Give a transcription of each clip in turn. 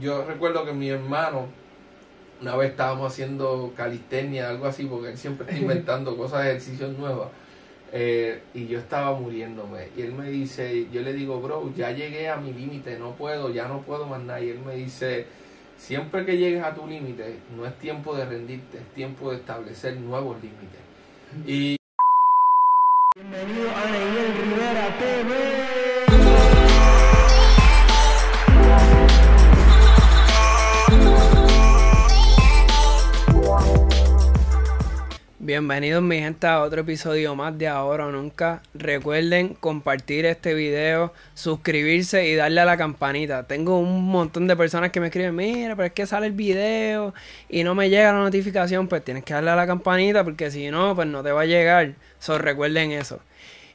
Yo recuerdo que mi hermano, una vez estábamos haciendo calistenia, algo así, porque él siempre está inventando cosas de ejercicios nuevas. Eh, y yo estaba muriéndome. Y él me dice, yo le digo, bro, ya llegué a mi límite, no puedo, ya no puedo más nada. Y él me dice, siempre que llegues a tu límite, no es tiempo de rendirte, es tiempo de establecer nuevos límites. Y Bienvenidos mi gente a otro episodio más de Ahora o Nunca. Recuerden compartir este video, suscribirse y darle a la campanita. Tengo un montón de personas que me escriben, mira, pero es que sale el video y no me llega la notificación, pues tienes que darle a la campanita porque si no, pues no te va a llegar. So, recuerden eso.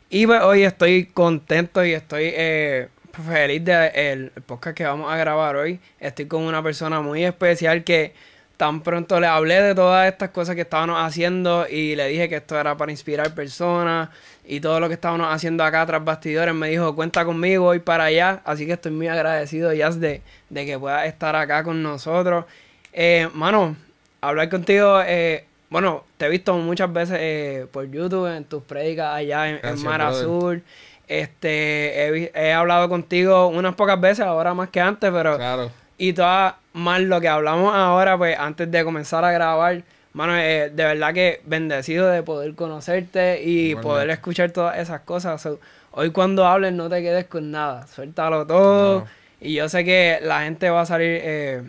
Y pues, hoy estoy contento y estoy eh, feliz del el podcast que vamos a grabar hoy. Estoy con una persona muy especial que tan pronto le hablé de todas estas cosas que estábamos haciendo y le dije que esto era para inspirar personas y todo lo que estábamos haciendo acá tras bastidores. Me dijo, cuenta conmigo, voy para allá. Así que estoy muy agradecido, Jazz, de, de que puedas estar acá con nosotros. Eh, mano, hablar contigo, eh, bueno, te he visto muchas veces eh, por YouTube, en tus predicas allá en, en Gracias, Mar brother. Azul. Este, he, he hablado contigo unas pocas veces, ahora más que antes, pero... claro, Y todas más lo que hablamos ahora, pues antes de comenzar a grabar, mano, eh, de verdad que bendecido de poder conocerte y Igualmente. poder escuchar todas esas cosas. Hoy cuando hables no te quedes con nada, suéltalo todo. No. Y yo sé que la gente va a salir eh,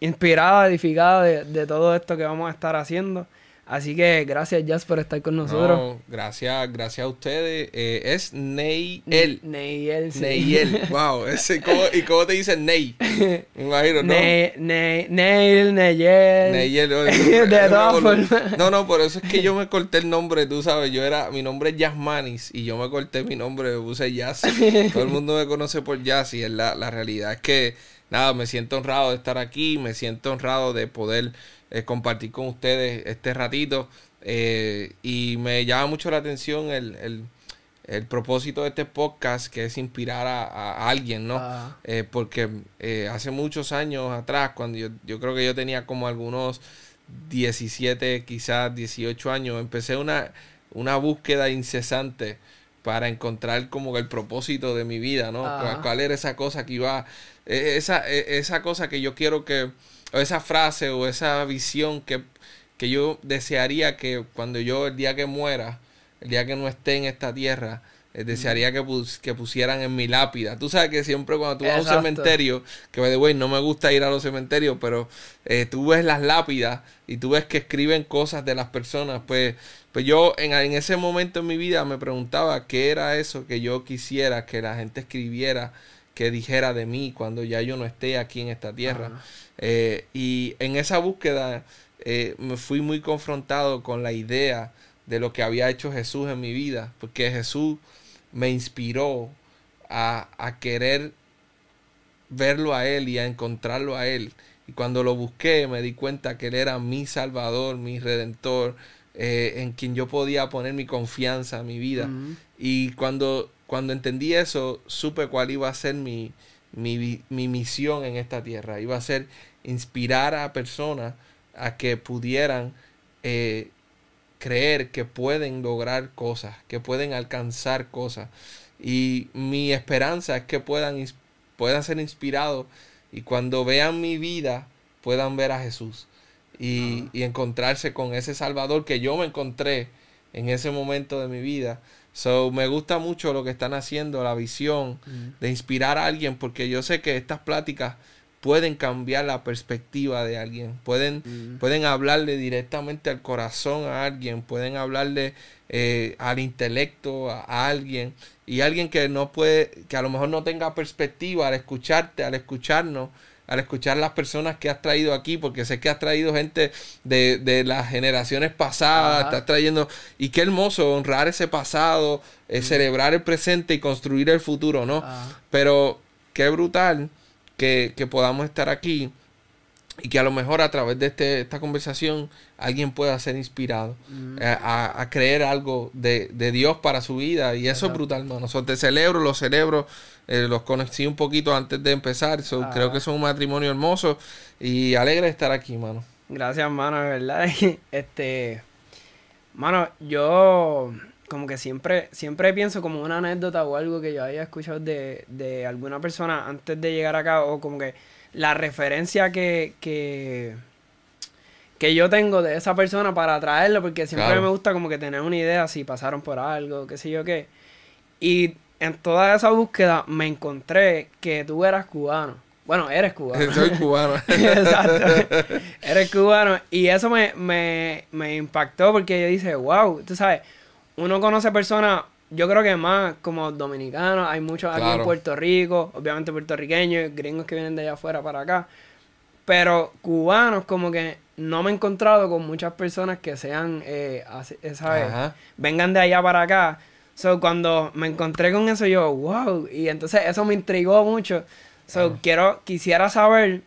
inspirada, edificada de, de todo esto que vamos a estar haciendo. Así que gracias Jazz por estar con nosotros. no, gracias, gracias a ustedes. Eh, es Neyel. Neyel, sí. Neyel, wow, ese, ¿cómo- ¿y cómo te dicen Ney? Me imagino, ¿no? Ne- Ne- Neil, Neyel. Neyel, oh, De todas formas. No, no, por eso es que yo me corté el nombre, tú sabes, yo era, mi nombre es Yasmanis y yo me corté mi nombre, me puse Jazz. Todo el mundo me conoce por Jazz y es la, la realidad es que, nada, me siento honrado de estar aquí, me siento honrado de poder eh, compartir con ustedes este ratito eh, y me llama mucho la atención el, el, el propósito de este podcast que es inspirar a, a alguien, ¿no? Ah. Eh, porque hace muchos años atrás, cuando yo, yo creo que yo tenía como algunos 17, quizás 18 años, empecé una, una búsqueda incesante para encontrar como el propósito de mi vida, ¿no? Ajá. ¿Cuál, era esa cosa que iba, eh, esa, eh, esa cosa que yo quiero que, o esa frase o esa visión que, que yo desearía que cuando yo el día que muera, el día que no esté en esta tierra, eh, desearía que, pus- que pusieran en mi lápida. Tú sabes que siempre cuando tú vas a un cementerio, que by the way, no me gusta ir a los cementerios, pero eh, tú ves las lápidas y tú ves que escriben cosas de las personas, pues, pues yo en, en ese momento en mi vida me preguntaba qué era eso que yo quisiera que la gente escribiera, que dijera de mí cuando ya yo no esté aquí en esta tierra. Ajá. Eh, y en esa búsqueda eh, me fui muy confrontado con la idea de lo que había hecho Jesús en mi vida, porque Jesús me inspiró a, a querer verlo a Él y a encontrarlo a Él. Y cuando lo busqué me di cuenta que Él era mi Salvador, mi Redentor, eh, en quien yo podía poner mi confianza, mi vida. Y cuando, cuando entendí eso, supe cuál iba a ser mi, mi, mi misión en esta tierra. Iba a ser inspirar a personas a que pudieran eh, creer que pueden lograr cosas, que pueden alcanzar cosas. Y mi esperanza es que puedan, puedan ser inspirados y cuando vean mi vida puedan ver a Jesús y, y encontrarse con ese Salvador que yo me encontré en ese momento de mi vida. So, me gusta mucho lo que están haciendo, la visión de inspirar a alguien, porque yo sé que estas pláticas pueden cambiar la perspectiva de alguien, pueden, pueden hablarle directamente al corazón a alguien, pueden hablarle eh, al intelecto a, a alguien y alguien que no puede, que a lo mejor no tenga perspectiva al escucharte, al escucharnos, al escuchar las personas que has traído aquí, porque sé que has traído gente de, de las generaciones pasadas, Ajá. estás trayendo, y qué hermoso honrar ese pasado, eh, celebrar el presente y construir el futuro, ¿no? Pero qué brutal que, que podamos estar aquí y que a lo mejor a través de este, esta conversación alguien pueda ser inspirado Mm. eh, a, a creer algo de, de Dios para su vida. Y eso es brutal, hermano. So, te celebro, los celebro, eh, los conocí un poquito antes de empezar. So, Ah. Creo que son un matrimonio hermoso y alegre de estar aquí, mano. Gracias, mano, de verdad. Este, mano, yo como que siempre, siempre pienso como una anécdota o algo que yo haya escuchado de, de alguna persona antes de llegar acá, o como que la referencia que, que, que yo tengo de esa persona para traerlo, porque siempre Claro. me gusta como que tener una idea si pasaron por algo, qué sé yo qué. Y en toda esa búsqueda me encontré que tú eras cubano. Bueno, eres cubano. Soy cubano. Exacto. Eres cubano. Y eso me, me, me impactó porque yo dije, wow, tú sabes, uno conoce personas, yo creo que más como dominicanos, hay muchos aquí en. Puerto Rico, obviamente puertorriqueños, gringos que vienen de allá afuera para acá. Pero cubanos, como que no me he encontrado con muchas personas que sean, eh, así- eh, ¿sabes? Ajá. vengan de allá para acá. So, cuando me encontré con eso, yo, wow. Y entonces eso me intrigó mucho. So, quiero, quisiera saber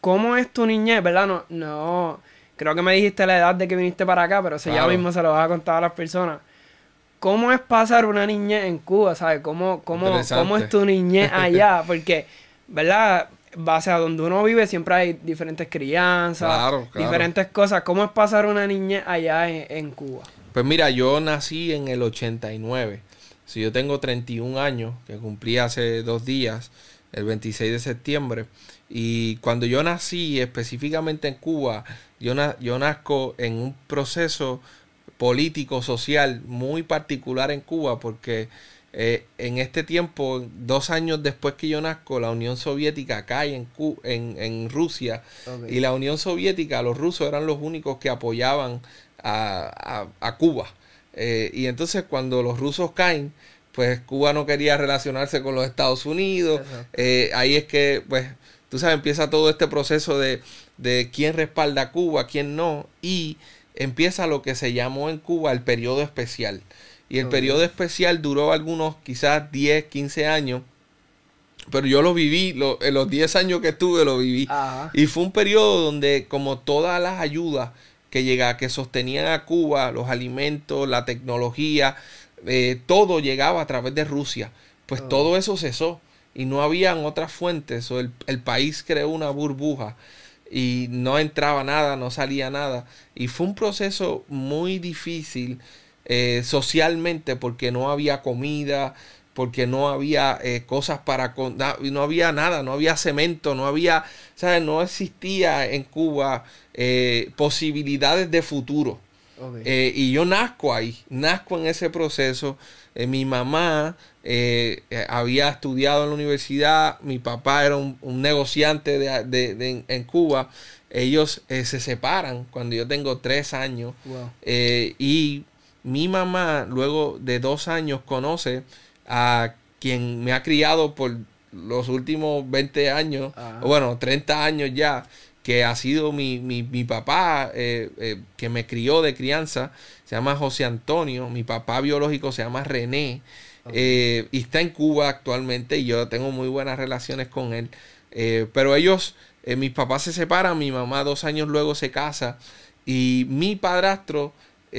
cómo es tu niñez, ¿verdad? No, no, creo que me dijiste la edad de que viniste para acá, pero eso Claro. ya mismo se lo vas a contar a las personas. ¿Cómo es pasar una niñez en Cuba, sabes? ¿Cómo, cómo, cómo es tu niñez allá? Porque, ¿verdad? Base a donde uno vive siempre hay diferentes crianzas, Claro, claro. diferentes cosas. ¿Cómo es pasar una niñez allá en, en Cuba? Pues mira, yo nací en el 89. Si yo tengo 31 años, que cumplí hace dos días, el 26 de septiembre. Y cuando yo nací, específicamente en Cuba, yo, na- yo nazco en un proceso político, social muy particular en Cuba, porque eh, en este tiempo, dos años después que yo nazco, la Unión Soviética cae en, en, en Rusia. Y la Unión Soviética, los rusos eran los únicos que apoyaban a, a- a Cuba. Eh, y entonces cuando los rusos caen, pues Cuba no quería relacionarse con los Estados Unidos. Eh, ahí es que, pues, tú sabes, empieza todo este proceso de, de quién respalda a Cuba, quién no. Y empieza lo que se llamó en Cuba el periodo especial. Y el periodo especial duró algunos, quizás 10, 15 años. Pero yo lo viví, lo- en los 10 años que estuve lo viví. Ajá. Y fue un periodo donde como todas las ayudas que llega, que sostenían a Cuba, los alimentos, la tecnología, eh, todo llegaba a través de Rusia. Pues Oh. todo eso cesó y no habían otras fuentes. O el, el país creó una burbuja y no entraba nada, no salía nada. Y fue un proceso muy difícil eh, socialmente porque no había comida, porque no había eh, cosas para... con- no había nada, no había cemento, no había... ¿sabes? No existía en Cuba eh, posibilidades de futuro. Y yo nazco ahí, nazco en ese proceso. Eh, mi mamá eh, eh, había estudiado en la universidad, mi papá era un, un negociante de, de- de- en, Cuba. Ellos se separan cuando yo tengo tres años. Wow. Y mi mamá, luego de dos años, conoce a quien me ha criado por los últimos 20 años, o bueno, 30 años ya, que ha sido mi, mi, mi papá, eh, eh, que me crió de crianza, se llama José Antonio, mi papá biológico se llama René, eh, y está en Cuba actualmente, y yo tengo muy buenas relaciones con él, pero ellos, mis papás se separan, mi mamá dos años luego se casa, y mi padrastro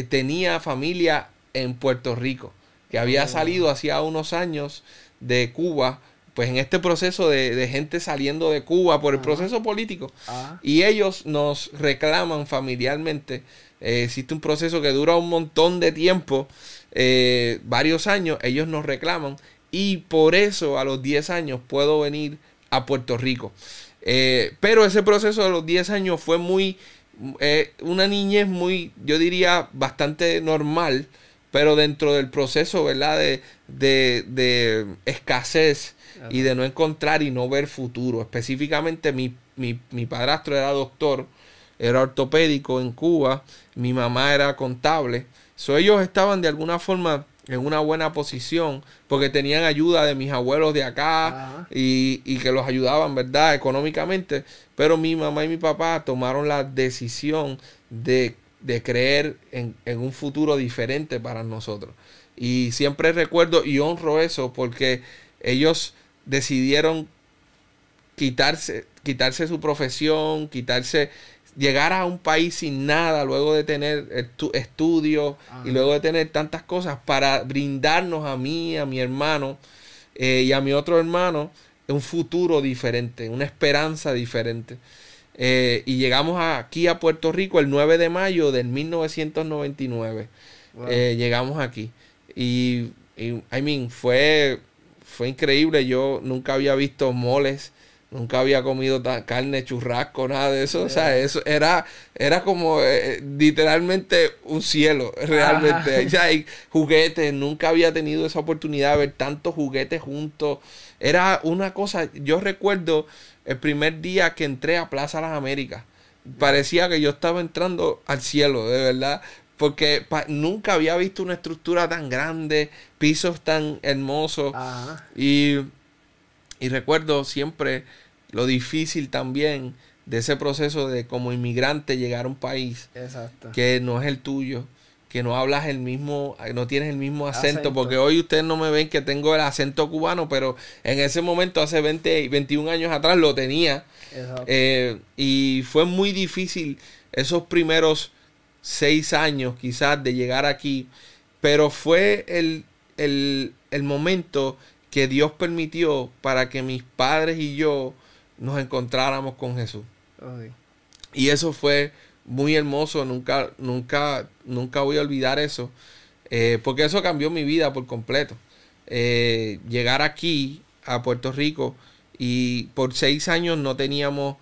tenía familia en Puerto Rico, que había Oh. salido hacía unos años de Cuba, pues en este proceso de, de gente saliendo de Cuba por el proceso político. Ah, Y ellos nos reclaman familiarmente. Eh, existe un proceso que dura un montón de tiempo, eh, varios años. Ellos nos reclaman. Y por eso a los 10 años puedo venir a Puerto Rico. Eh, pero ese proceso de los 10 años fue muy, una niñez muy, yo diría, bastante normal, pero dentro del proceso, ¿verdad? De, de, de escasez y de no encontrar y no ver futuro. Específicamente mi, mi, mi padrastro era doctor, era ortopédico en Cuba, mi mamá era contable. So, ellos estaban de alguna forma en una buena posición porque tenían ayuda de mis abuelos de acá y, y que los ayudaban, ¿verdad? Económicamente. Pero mi mamá y mi papá tomaron la decisión de, de creer en, en un futuro diferente para nosotros. Y siempre recuerdo y honro eso porque ellos decidieron quitarse, quitarse su profesión, quitarse, llegar a un país sin nada, luego de tener estudios y luego de tener tantas cosas para brindarnos a mí, a mi hermano eh, y a mi otro hermano un futuro diferente, una esperanza diferente. Eh, y llegamos aquí a Puerto Rico el 9 de mayo del 1999. Eh, llegamos aquí. Y, y, I mean, fue, fue increíble. Yo nunca había visto moles. Nunca había comido carne, churrasco, nada de eso. O sea, eso era, era como eh, literalmente un cielo, realmente. O sea, hay juguetes. Nunca había tenido esa oportunidad de ver tantos juguetes juntos. Era una cosa, yo recuerdo el primer día que entré a Plaza Las Américas. Parecía que yo estaba entrando al cielo, de verdad. Porque nunca había visto una estructura tan grande, pisos tan hermosos. Y, y recuerdo siempre lo difícil también de ese proceso de como inmigrante llegar a un país que no es el tuyo que no hablas el mismo, no tienes el mismo acento, porque hoy ustedes no me ven que tengo el acento cubano, pero en ese momento, hace 20, 21 años atrás, lo tenía. Eh, y fue muy difícil esos primeros seis años quizás de llegar aquí, pero fue el, el, momento que Dios permitió para que mis padres y yo nos encontráramos con Jesús. Y eso fue muy hermoso, nunca, nunca, nunca voy a olvidar eso, eh, porque eso cambió mi vida por completo. Eh, llegar aquí a Puerto Rico y por seis años no teníamos,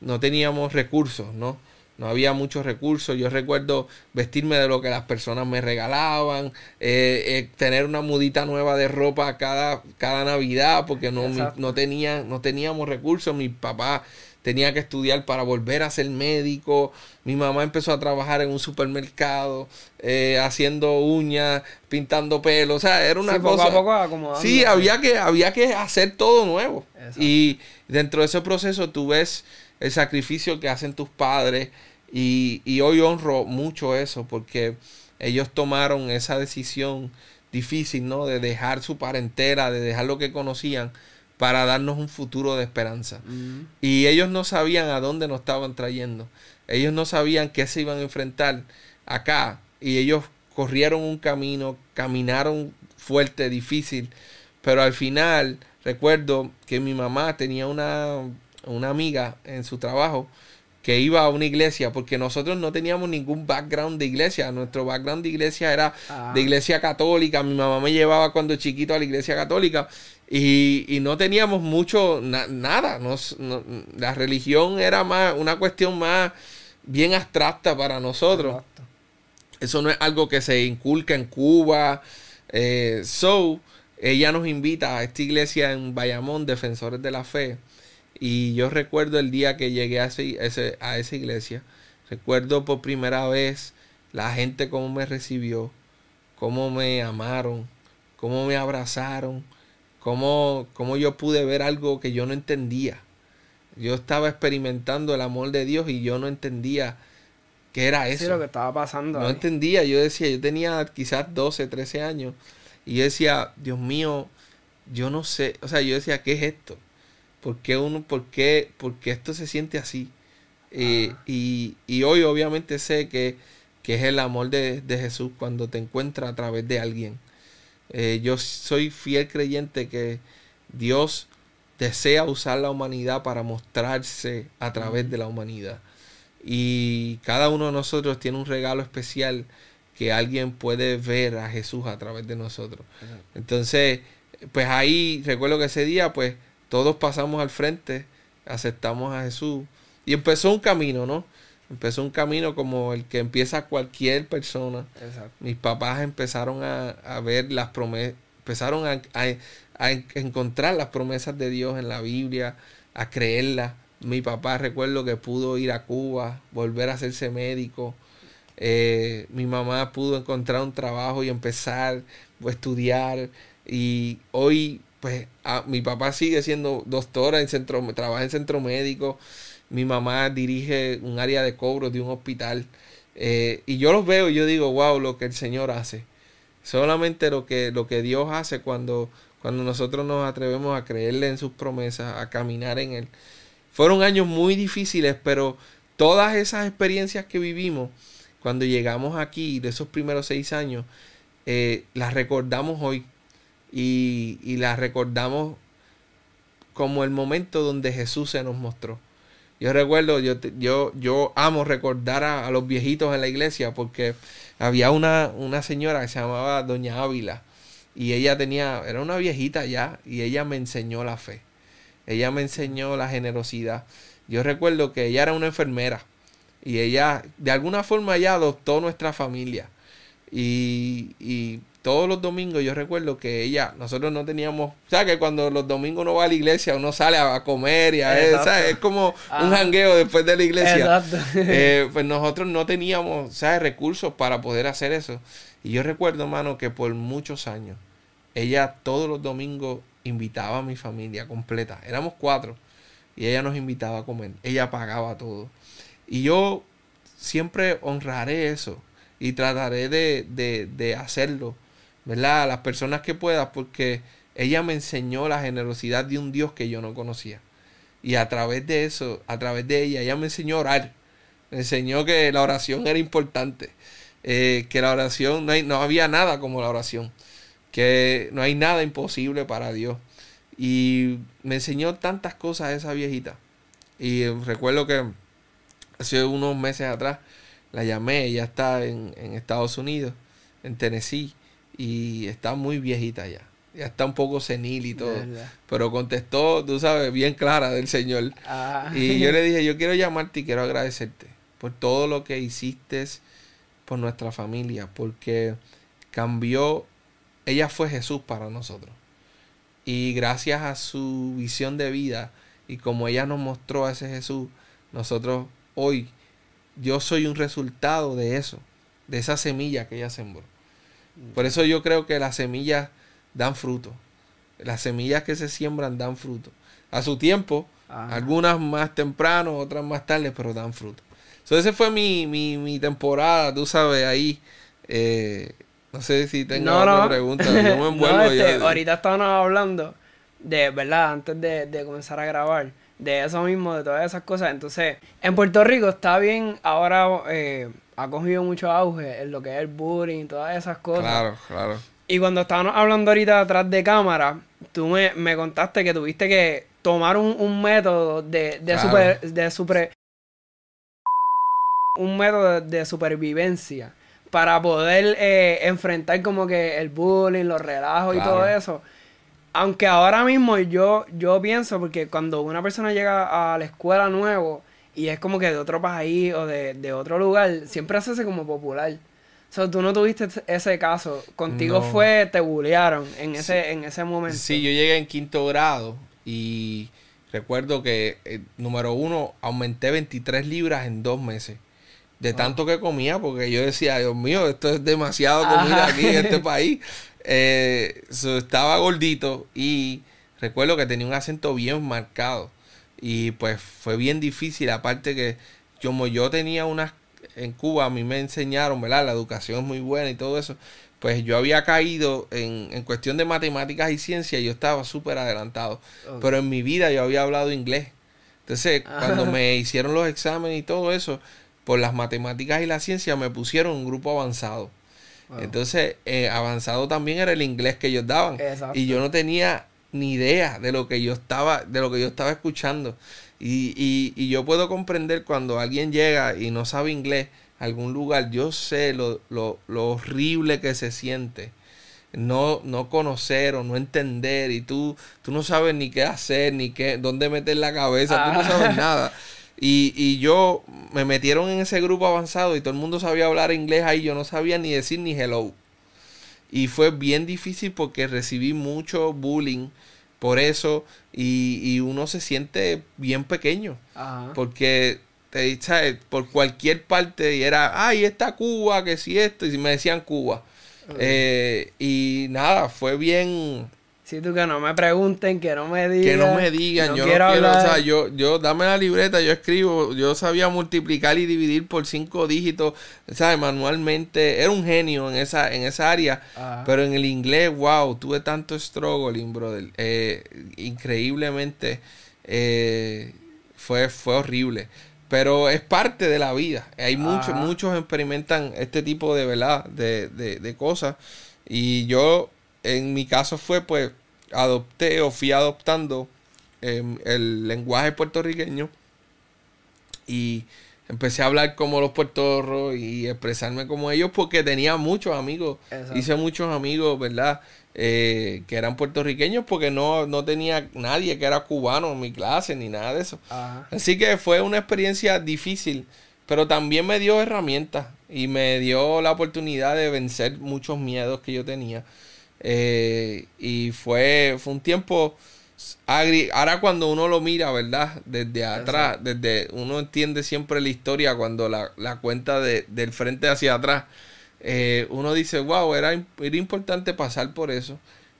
no teníamos recursos, ¿no? No había muchos recursos. Yo recuerdo vestirme de lo que las personas me regalaban, eh, tener una mudita nueva de ropa cada, cada Navidad, porque no, no, tenía, no teníamos recursos. Mi papá tenía que estudiar para volver a ser médico. Mi mamá empezó a trabajar en un supermercado, eh, haciendo uñas, pintando pelo. O sea, era una sí, cosa. Poco a poco sí, había que, había que hacer todo nuevo. Y dentro de ese proceso tú ves el sacrificio que hacen tus padres. Y, y hoy honro mucho eso porque ellos tomaron esa decisión difícil, ¿no? De dejar su parentela, de dejar lo que conocían para darnos un futuro de esperanza. Y ellos no sabían a dónde nos estaban trayendo. Ellos no sabían qué se iban a enfrentar acá. Y ellos corrieron un camino, caminaron fuerte, difícil. Pero al final, recuerdo que mi mamá tenía una, una amiga en su trabajo que iba a una iglesia, porque nosotros no teníamos ningún background de iglesia. Nuestro background de iglesia era ah. de iglesia católica. Mi mamá me llevaba cuando chiquito a la iglesia católica y, no teníamos mucho, nada. la religión era más una cuestión más bien abstracta para nosotros. Eso no es algo que se inculca en Cuba. Eh, so, ella nos invita a esta iglesia en Bayamón, Defensores de la Fe. Y yo recuerdo el día que llegué a, ese, a esa iglesia. Recuerdo por primera vez la gente cómo me recibió, cómo me amaron, cómo me abrazaron cómo, cómo yo pude ver algo que yo no entendía. Yo estaba experimentando el amor de Dios y yo no entendía qué era eso. Sí, lo que estaba pasando. No entendía. Yo decía, yo tenía quizás 12, 13 años. Y yo decía, Dios mío, yo no sé. O sea, yo decía, ¿qué es esto? ¿Por qué uno, por qué, por esto se siente así? Eh, y, y, hoy obviamente sé que, que es el amor de, de, Jesús cuando te encuentra a través de alguien. Eh, yo soy fiel creyente que Dios desea usar la humanidad para mostrarse a través de la humanidad. Y cada uno de nosotros tiene un regalo especial que alguien puede ver a Jesús a través de nosotros. Entonces, pues ahí recuerdo que ese día, pues todos pasamos al frente, aceptamos a Jesús y empezó un camino, ¿no? Empezó un camino como el que empieza cualquier persona. Mis papás empezaron a, ver las promesas, empezaron a, encontrar las promesas de Dios en la Biblia, a creerlas. Mi papá recuerdo que pudo ir a Cuba, volver a hacerse médico. Eh, mi mamá pudo encontrar un trabajo y empezar a estudiar. Y hoy, pues, mi papá sigue siendo doctora en centro, trabaja en centro médico mi mamá dirige un área de cobros de un hospital. Eh, y yo los veo y yo digo, wow, lo que el Señor hace. Solamente lo que, lo que Dios hace cuando, cuando nosotros nos atrevemos a creerle en sus promesas, a caminar en Él. fueron años muy difíciles, pero todas esas experiencias que vivimos cuando llegamos aquí, de esos primeros seis años, eh, las recordamos hoy y, y las recordamos como el momento donde Jesús se nos mostró. Yo recuerdo, yo, yo, yo amo recordar a, los viejitos en la iglesia porque había una, una señora que se llamaba Doña Ávila y ella tenía, era una viejita ya y ella me enseñó la fe. Ella me enseñó la generosidad. Yo recuerdo que ella era una enfermera y ella de alguna forma ya adoptó nuestra familia. Y, y todos los domingos yo recuerdo que ella, nosotros no teníamos, o sea, que cuando los domingos uno va a la iglesia, uno sale a, comer y a es como un jangueo después de la iglesia. Eh, pues nosotros no teníamos, ¿sabes? Recursos para poder hacer eso. Y yo recuerdo, hermano, que por muchos años, ella todos los domingos invitaba a mi familia completa. Éramos cuatro. Y ella nos invitaba a comer. Ella pagaba todo. Y yo siempre honraré eso. Y trataré de, de, de hacerlo ¿verdad? A las personas que puedas, porque ella me enseñó la generosidad de un Dios que yo no conocía. Y a través de eso, a través de ella, ella me enseñó a orar. Me enseñó que la oración era importante. Eh, que la oración, no, hay, no había nada como la oración. Que no hay nada imposible para Dios. Y me enseñó tantas cosas esa viejita. Y recuerdo que hace unos meses atrás la llamé, ella está en, en Estados Unidos, en Tennessee y está muy viejita ya. Ya está un poco senil y todo. Pero contestó, tú sabes, bien clara del Señor. Ah. Y yo le dije, yo quiero llamarte y quiero agradecerte por todo lo que hiciste por nuestra familia, porque cambió, ella fue Jesús para nosotros. Y gracias a su visión de vida y como ella nos mostró a ese Jesús, nosotros hoy, yo soy un resultado de eso, de esa semilla que ella sembró. Por eso yo creo que las semillas dan fruto. Las semillas que se siembran dan fruto. A su tiempo, algunas más temprano, otras más tarde, pero dan fruto. Entonces, esa fue mi, mi, mi, temporada, tú sabes, ahí. Eh, no sé si tengo otra pregunta. Yo me envuelvo este, Ahorita estábamos hablando de, ¿verdad? Antes de, de comenzar a grabar de eso mismo, de todas esas cosas. Entonces, en Puerto Rico está bien ahora eh, ha cogido mucho auge en lo que es el bullying, todas esas cosas. Claro, claro. Y cuando estábamos hablando ahorita atrás de cámara, tú me, contaste que tuviste que tomar un, método de, de, super, de super, un método de supervivencia para poder eh, enfrentar como que el bullying, los relajos y todo eso. Aunque ahora mismo yo, yo pienso, porque cuando una persona llega a la escuela nuevo, y es como que de otro país o de, otro lugar, siempre hace como popular. O sea, tú no tuviste ese caso. Contigo fue, te bullearon en ese, en ese momento. Sí, yo llegué en quinto grado y recuerdo que, eh, número uno, aumenté 23 libras en dos meses. De tanto que comía, porque yo decía, Dios mío, esto es demasiado comida aquí en este país. Eh, estaba gordito y recuerdo que tenía un acento bien marcado. Y pues fue bien difícil, aparte que como yo tenía unas, en Cuba a mí me enseñaron, ¿verdad? La educación es muy buena y todo eso. Pues yo había caído en, en cuestión de matemáticas y ciencia, yo estaba súper adelantado. Pero en mi vida yo había hablado inglés. Entonces, cuando me hicieron los exámenes y todo eso, por las matemáticas y la ciencia me pusieron un grupo avanzado. Entonces, eh, avanzado también era el inglés que ellos daban. Y yo no tenía ni idea de lo que yo estaba, de lo que yo estaba escuchando. Y, y, y yo puedo comprender cuando alguien llega y no sabe inglés a algún lugar, yo sé lo, lo, lo horrible que se siente no, no conocer o no entender y tú, tú no sabes ni qué hacer, ni qué, dónde meter la cabeza, tú no sabes ah. nada. Y, y, yo me metieron en ese grupo avanzado y todo el mundo sabía hablar inglés ahí, yo no sabía ni decir ni hello. Y fue bien difícil porque recibí mucho bullying por eso y, y uno se siente bien pequeño. Porque te dice por cualquier parte y era, ay, está Cuba, que si esto, y me decían Cuba. Eh, y nada, fue bien Sí, tú que no me pregunten, que no me digan. Que no me digan, yo no quiero, o sea, yo, yo, dame la libreta, yo escribo, yo sabía multiplicar y dividir por cinco dígitos, ¿sabes? Manualmente, era un genio en esa, en esa área, pero en el inglés, wow, tuve tanto struggling, brother, eh, increíblemente, eh, fue, fue horrible. Pero es parte de la vida. Hay muchos, muchos experimentan este tipo de, ¿verdad? De, de, de cosas. Y yo, en mi caso fue, pues, adopté o fui adoptando em, el lenguaje puertorriqueño. Y empecé a hablar como los puertorros y expresarme como ellos porque tenía muchos amigos. Exacto. Hice muchos amigos, ¿verdad? Eh, que eran puertorriqueños porque no, no tenía nadie que era cubano en mi clase ni nada de eso. Ajá. Así que fue una experiencia difícil, pero también me dio herramientas y me dio la oportunidad de vencer muchos miedos que yo tenía. Eh, y fue, fue un tiempo agri. Ahora cuando uno lo mira, ¿verdad? Desde atrás, desde uno entiende siempre la historia cuando la, la cuenta de, del frente hacia atrás. eh, uno dice, wow, era, era importante pasar por eso,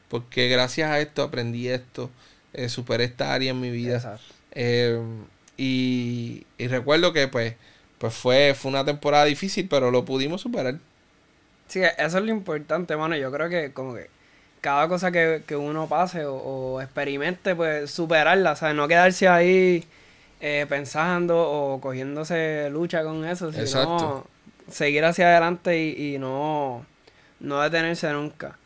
porque gracias a esto aprendí esto, eh, superé esta área en mi vida. Y, y recuerdo que pues, pues fue, fue una temporada difícil, pero lo pudimos superar. Sí, eso es lo importante, mano. Yo creo que como que cada cosa que, que uno pase o, o experimente, pues superarla, ¿sabes? No quedarse ahí eh, pensando o cogiéndose lucha con eso, sino Exacto. seguir hacia adelante y, y no, no detenerse nunca.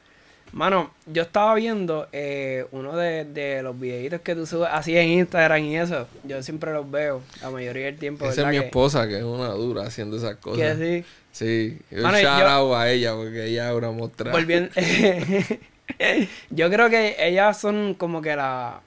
Mano, yo estaba viendo eh, uno de, de los videitos que tú subes así en Instagram y eso. Yo siempre los veo la mayoría del tiempo. Esa es mi que, esposa, que es una dura haciendo esas que cosas. sí. Sí, un Mano, shout yo- out a ella, porque ella es una mostra. Volviendo. Yo creo que ellas son como que la.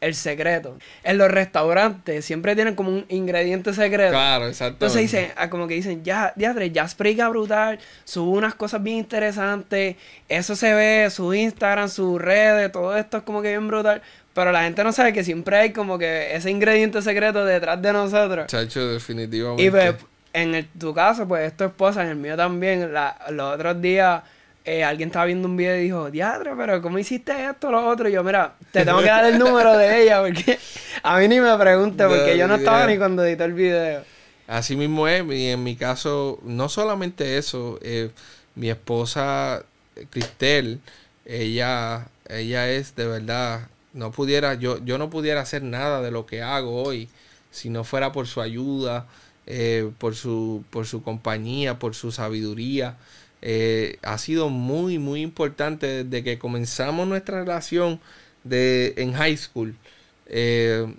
El secreto. En los restaurantes siempre tienen como un ingrediente secreto. Claro, exacto. Entonces dicen, ah, como que dicen, ya, diadre, ya explica brutal, sube unas cosas bien interesantes, eso se ve, su Instagram, sus redes, todo esto es como que bien brutal. Pero la gente no sabe que siempre hay como que ese ingrediente secreto detrás de nosotros. Chacho, definitivamente. Y pues, en el- tu caso, pues es tu esposa, en el mío también. La, los otros días eh, alguien estaba viendo un video y dijo, diadre, pero ¿cómo hiciste esto, lo otro? Y yo, mira, te tengo que dar el número de ella porque a mí ni me pregunte porque yo no estaba ni cuando edité el video. Así mismo es, y en mi caso, no solamente eso, eh, mi esposa Cristel, ella, ella es de verdad, no pudiera, yo, yo no pudiera hacer nada de lo que hago hoy si no fuera por su ayuda, eh, por su, por su compañía, por su sabiduría. Eh, ha sido muy, muy importante desde que comenzamos nuestra relación de, en high school. Eh,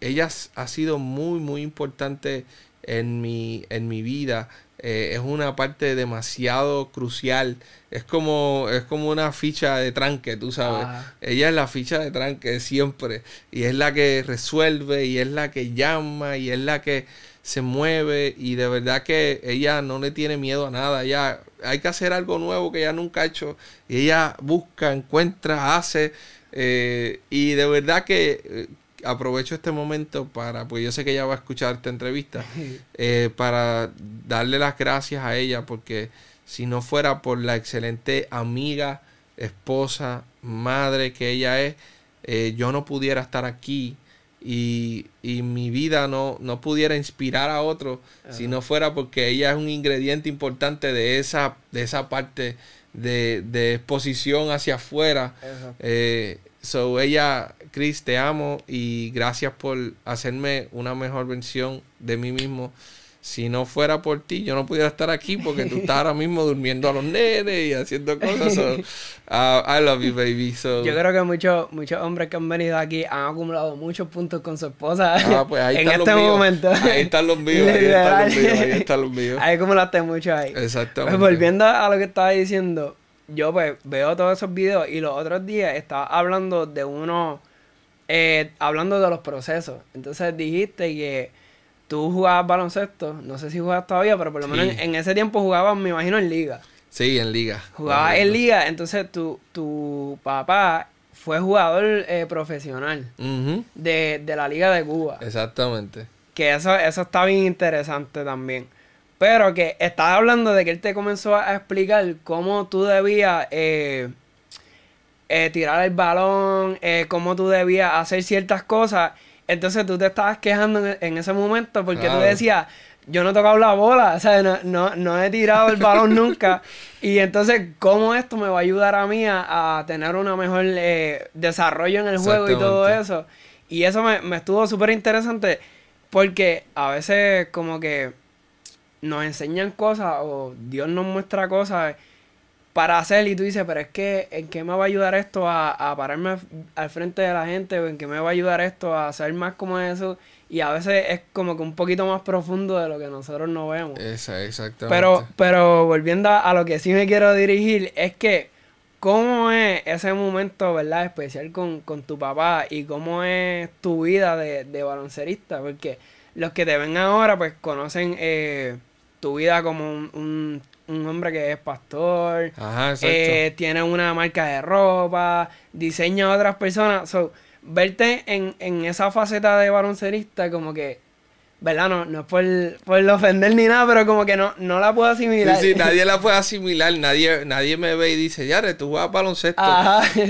ella ha sido muy, muy importante en mi, en mi vida. Eh, es una parte demasiado crucial. Es como, es como una ficha de tranque, tú sabes. Ajá. Ella es la ficha de tranque siempre. Y es la que resuelve, y es la que llama, y es la que se mueve. Y de verdad que ella no le tiene miedo a nada. Ella, hay que hacer algo nuevo que ella nunca ha hecho. Y ella busca, encuentra, hace. eh, y de verdad que eh, aprovecho este momento para, pues yo sé que ella va a escuchar esta entrevista, eh, para darle las gracias a ella porque si no fuera por la excelente amiga, esposa, madre que ella es, eh, yo no pudiera estar aquí y, y mi vida no, no pudiera inspirar a otros si no fuera porque ella es un ingrediente importante de esa, de esa parte de, de exposición hacia afuera. Eh, so ella, Chris, te amo y gracias por hacerme una mejor versión de mí mismo. Si no fuera por ti, yo no pudiera estar aquí porque tú estás ahora mismo durmiendo a los nenes y haciendo cosas. So, uh, I love you, baby. So, Yo creo que muchos muchos hombres que han venido aquí han acumulado muchos puntos con su esposa ah, pues ahí en están este los míos. momento. Ahí están los míos. Ahí están los míos. Ahí están los míos. Ahí acumulaste mucho ahí. Exactamente. Pues volviendo a lo que estaba diciendo, yo pues veo todos esos videos y los otros días estaba hablando de uno, eh, hablando de los procesos. Entonces dijiste que tú jugabas baloncesto, no sé si jugabas todavía, pero por lo menos en, en ese tiempo jugabas, me imagino, en liga. Sí, en liga. Jugabas en liga, entonces tu, tu papá fue jugador eh, profesional de, de la liga de Cuba. Exactamente. Que eso, eso está bien interesante también. Pero que estaba hablando de que él te comenzó a explicar cómo tú debías eh, eh, tirar el balón, cómo tú debías hacer ciertas cosas. Entonces tú te estabas quejando en, en ese momento porque Claro. tú decías, yo no he tocado la bola, o sea, no, no, no he tirado el balón nunca. Y entonces, ¿cómo esto me va a ayudar a mí a, a tener un mejor eh, desarrollo en el juego y todo eso? y eso me, me estuvo súper interesante porque a veces como que nos enseñan cosas o Dios nos muestra cosas para hacer y tú dices, pero es que ¿en qué me va a ayudar esto a, pararme al frente de la gente o en qué me va a ayudar esto a ser más como eso? Y a veces es como que un poquito más profundo de lo que nosotros no vemos. Esa, exactamente. Pero, pero volviendo a lo que sí me quiero dirigir, es que ¿Cómo es ese momento, verdad, especial con, tu papá y cómo es tu vida de, de baloncerista? Porque los que te ven ahora, pues conocen eh, tu vida como un, hombre que es pastor, Ajá, eh, tiene una marca de ropa, diseña a otras personas. So, verte en, en esa faceta de baloncerista, como que ¿verdad? No, no es por, por ofender ni nada, pero como que no, no la puedo asimilar. Sí, sí, nadie la puede asimilar, nadie, nadie me ve y dice, ya, tú juegas baloncesto.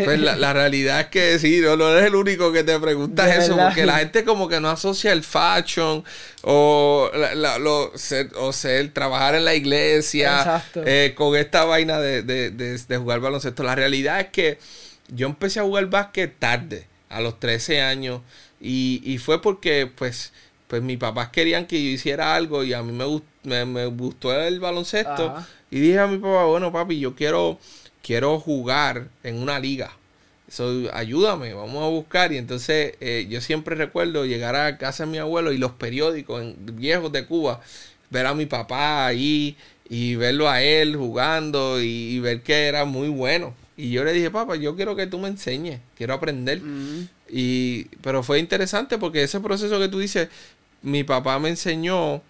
Pues la, realidad es que sí, no, no eres el único que te preguntas eso, porque la gente como que no asocia el fashion o, lo, ser, o ser, trabajar en la iglesia eh, con esta vaina de, de, de, jugar baloncesto. La realidad es que yo empecé a jugar básquet tarde, a los 13 años, y, y fue porque, pues, pues mis papás querían que yo hiciera algo y a mí me, me, gustó el baloncesto. Y dije a mi papá, bueno papi, yo quiero, quiero jugar en una liga. So, ayúdame, vamos a buscar. Y entonces eh, yo siempre recuerdo llegar a casa de mi abuelo y los periódicos viejos de Cuba, ver a mi papá ahí y verlo a él jugando y, ver que era muy bueno. Y yo le dije, papá, yo quiero que tú me enseñes, quiero aprender. Y, pero fue interesante porque ese proceso que tú dices, mi papá me enseñó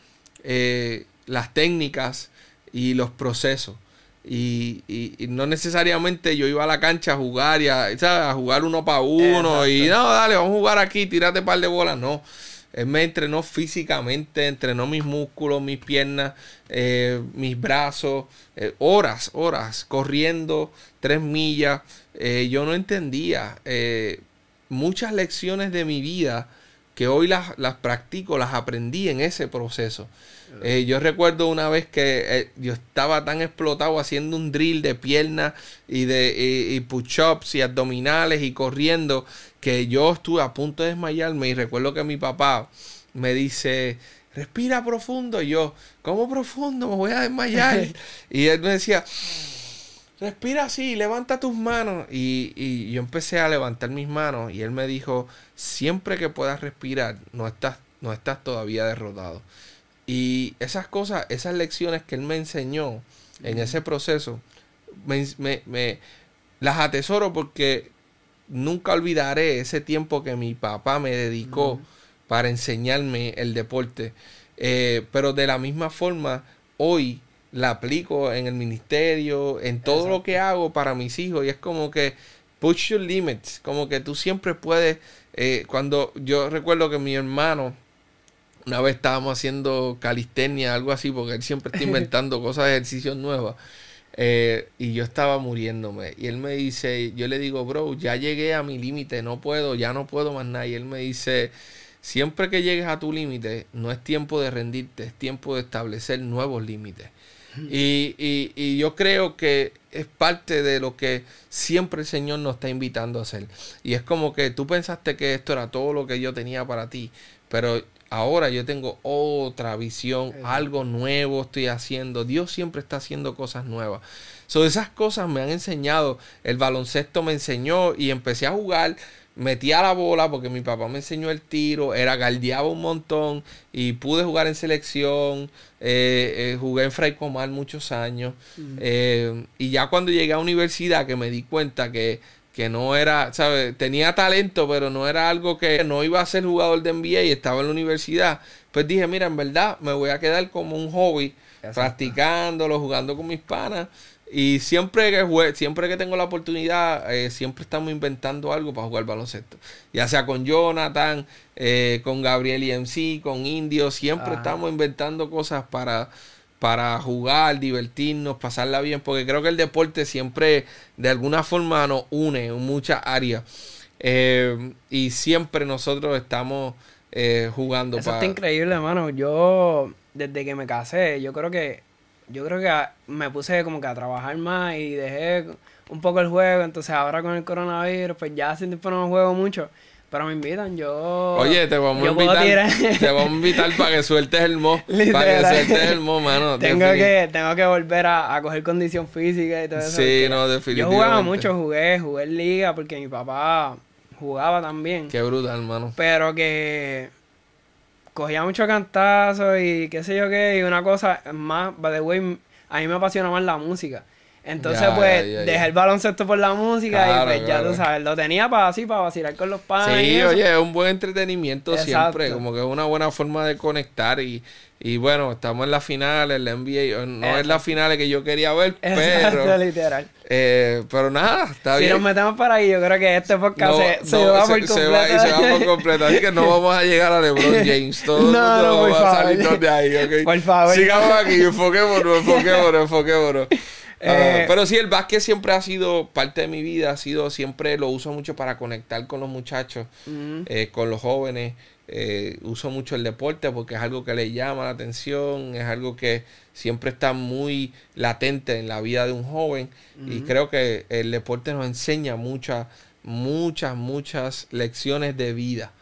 eh, las técnicas y los procesos. Y, no necesariamente yo iba a la cancha a jugar y a, a jugar uno para uno y no, dale, vamos a jugar aquí, tírate un par de bolas. No, él me entrenó físicamente, entrenó mis músculos, mis piernas, eh, mis brazos, eh, horas, horas, corriendo tres millas. yo no entendía muchas lecciones de mi vida que hoy las, las practico, las aprendí en ese proceso. Eh, yo recuerdo una vez que eh, yo estaba tan explotado haciendo un drill de piernas y de push-ups y abdominales y corriendo que yo estuve a punto de desmayarme y recuerdo que mi papá me dice, respira profundo. Y yo, ¿cómo profundo? Me voy a desmayar. y él me decía, respira así, levanta tus manos. Y, y, yo empecé a levantar mis manos y él me dijo, siempre que puedas respirar, no estás, no estás todavía derrotado. Y esas cosas, esas lecciones que él me enseñó en ese proceso, me, me, las atesoro porque nunca olvidaré ese tiempo que mi papá me dedicó para enseñarme el deporte. Eh, pero de la misma forma, hoy la aplico en el ministerio, en todo lo que hago para mis hijos. Y es como que push your limits, como que tú siempre puedes, eh, cuando yo recuerdo que mi hermano, una vez estábamos haciendo calistenia, algo así, porque él siempre está inventando cosas de ejercicios nuevas. Eh, y yo estaba muriéndome. Y él me dice, yo le digo, bro, ya llegué a mi límite, no puedo, ya no puedo más nada. Y él me dice, siempre que llegues a tu límite, no es tiempo de rendirte, es tiempo de establecer nuevos límites. Y, y, y, yo creo que es parte de lo que siempre el Señor nos está invitando a hacer. Y es como que tú pensaste que esto era todo lo que yo tenía para ti, pero ahora yo tengo otra visión, algo nuevo estoy haciendo. Dios siempre está haciendo cosas nuevas. So, esas cosas me han enseñado. El baloncesto me enseñó y empecé a jugar metía la bola porque mi papá me enseñó el tiro, era galdeaba un montón y pude jugar en selección, eh, eh, jugué en Fray Comal muchos años eh, y ya cuando llegué a universidad que me di cuenta que, que no era, ¿sabes? Tenía talento, pero no era algo que no iba a ser jugador de NBA y estaba en la universidad, pues dije, mira, en verdad me voy a quedar como un hobby, practicándolo, jugando con mis panas y siempre que siempre que tengo la oportunidad, eh, siempre estamos inventando algo para jugar baloncesto. Ya sea con Jonathan, eh, con Gabriel y con Indio, siempre estamos inventando cosas para, para jugar, divertirnos, pasarla bien, porque creo que el deporte siempre de alguna forma nos une en muchas áreas. Eh, y siempre nosotros estamos jugando. Eso está increíble, hermano. Yo, desde que me casé, yo creo que yo creo que me puse como que a trabajar más y dejé un poco el juego. Entonces ahora con el coronavirus, pues ya hace tiempo no juego mucho. Pero me invitan, yo. Oye, te vamos a invitar. Te vamos a invitar para que sueltes el mo. para que sueltes el mo, mano. tengo, que, tengo que volver a, a, coger condición física y todo eso. Sí, no, definitivamente. Yo jugaba mucho, jugué, jugué en liga porque mi papá jugaba también. Qué brutal, hermano. Pero que cogía mucho cantazo y qué sé yo qué. Y una cosa más, by the way, a mí me apasiona más la música. Entonces, pues, dejé el baloncesto por la música y pues ya tú sabes, lo tenía para así, para vacilar con los padres. Sí, oye, es un buen entretenimiento siempre, como que es una buena forma de conectar y, y bueno, estamos en la final, en la NBA, no es la final que yo quería ver, pero... literal. Eh, pero nada, está bien. Si nos metemos para ahí, yo creo que este podcast se, va por completo. Se va, y se va por completo, así que no vamos a llegar a LeBron James, todo el no, mundo va a salirnos de ahí, ¿ok? Por favor. Sigamos aquí, enfoquémonos, enfoquémonos, enfoquémonos. Ah, eh, pero sí, el básquet siempre ha sido parte de mi vida, ha sido, siempre lo uso mucho para conectar con los muchachos, eh, con los jóvenes. Eh, uso mucho el deporte porque es algo que le llama la atención, es algo que siempre está muy latente en la vida de un joven y creo que el deporte nos enseña muchas, muchas, muchas lecciones de vida.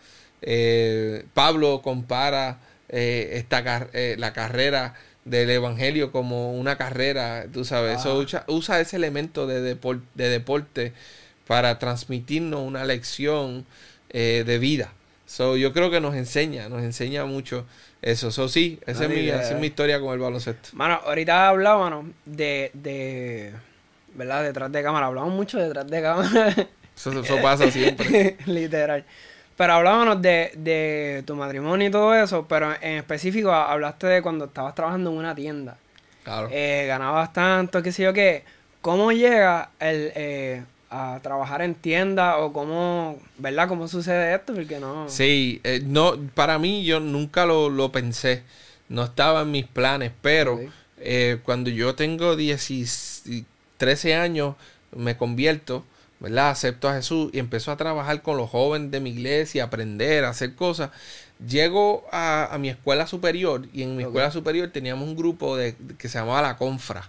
Pablo compara esta, la carrera del evangelio como una carrera, tú sabes, usa, ese elemento de, de deporte para transmitirnos una lección eh, de vida. So, yo creo que nos enseña, nos enseña mucho eso. So, sí, esa, es, mi, esa es mi historia con el baloncesto. Mano, ahorita hablábamos de, de, ¿verdad? Detrás de cámara. Hablamos mucho detrás de cámara. eso, eso pasa siempre. Literal. Pero hablábamos de, de tu matrimonio y todo eso, pero en específico hablaste de cuando estabas trabajando en una tienda. Claro. Eh, ganabas tanto, qué sé yo qué. ¿Cómo llega el, eh, a trabajar en tienda o cómo, ¿verdad? ¿Cómo sucede esto? Porque no... Sí, eh, no, para mí yo nunca lo, pensé. No estaba en mis planes, pero cuando yo tengo 13 años me convierto ¿verdad? Acepto a Jesús y empezó a trabajar con los jóvenes de mi iglesia, aprender, a hacer cosas. Llego a, mi escuela superior y en mi escuela superior teníamos un grupo de, que se llamaba La Confra.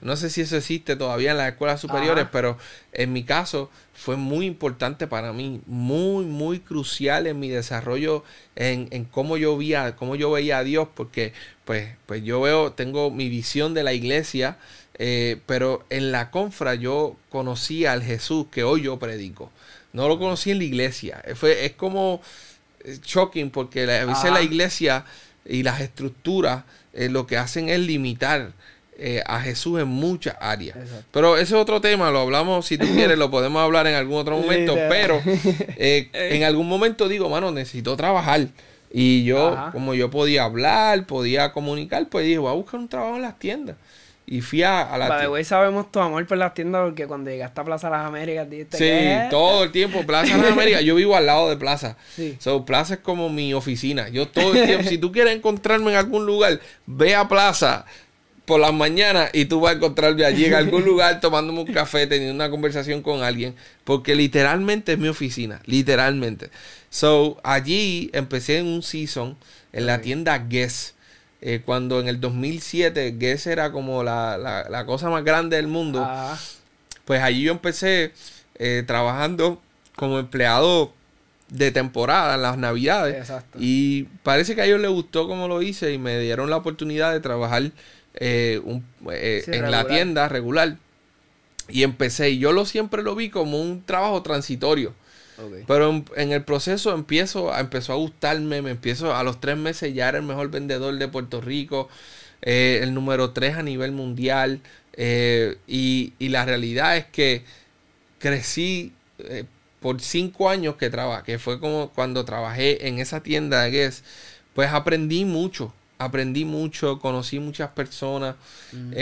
No sé si eso existe todavía en las escuelas superiores, pero en mi caso fue muy importante para mí, muy, muy crucial en mi desarrollo, en, en cómo yo veía, cómo yo veía a Dios, porque pues, pues yo veo, tengo mi visión de la iglesia, eh, pero en la confra yo conocí al Jesús que hoy yo predico. No lo conocí en la iglesia. Fue, es como eh, shocking porque a veces la iglesia y las estructuras eh, lo que hacen es limitar a Jesús en muchas áreas. Pero ese es otro tema, lo hablamos, si tú quieres, lo podemos hablar en algún otro momento, pero en algún momento digo, mano, necesito trabajar. Y yo, como yo podía hablar, podía comunicar, pues dije, voy a buscar un trabajo en las tiendas. Y fui a, la tienda. güey, sabemos tu amor por las tiendas porque cuando llegaste a Plaza Las Américas dijiste Sí, todo el tiempo. Plaza Las Américas, yo vivo al lado de Plaza. Sí. So, Plaza es como mi oficina. Yo todo el tiempo, si tú quieres encontrarme en algún lugar, ve a Plaza por las mañanas y tú vas a encontrarme allí en algún lugar tomándome un café, teniendo una conversación con alguien. Porque literalmente es mi oficina. Literalmente. So, allí empecé en un season en la tienda Guess eh, cuando en el 2007 Guess era como la, cosa más grande del mundo, pues allí yo empecé eh, trabajando como empleado de temporada en las navidades. Y parece que a ellos les gustó como lo hice y me dieron la oportunidad de trabajar eh, en la tienda regular. Y empecé, y yo lo siempre lo vi como un trabajo transitorio. Pero en, el proceso empiezo, empezó a gustarme, me empiezo, a los tres meses ya era el mejor vendedor de Puerto Rico, eh, el número tres a nivel mundial. Eh, y, la realidad es que crecí eh, por cinco años que trabajé, que fue como cuando trabajé en esa tienda de Guess, pues aprendí mucho, aprendí mucho, conocí muchas personas. Mm.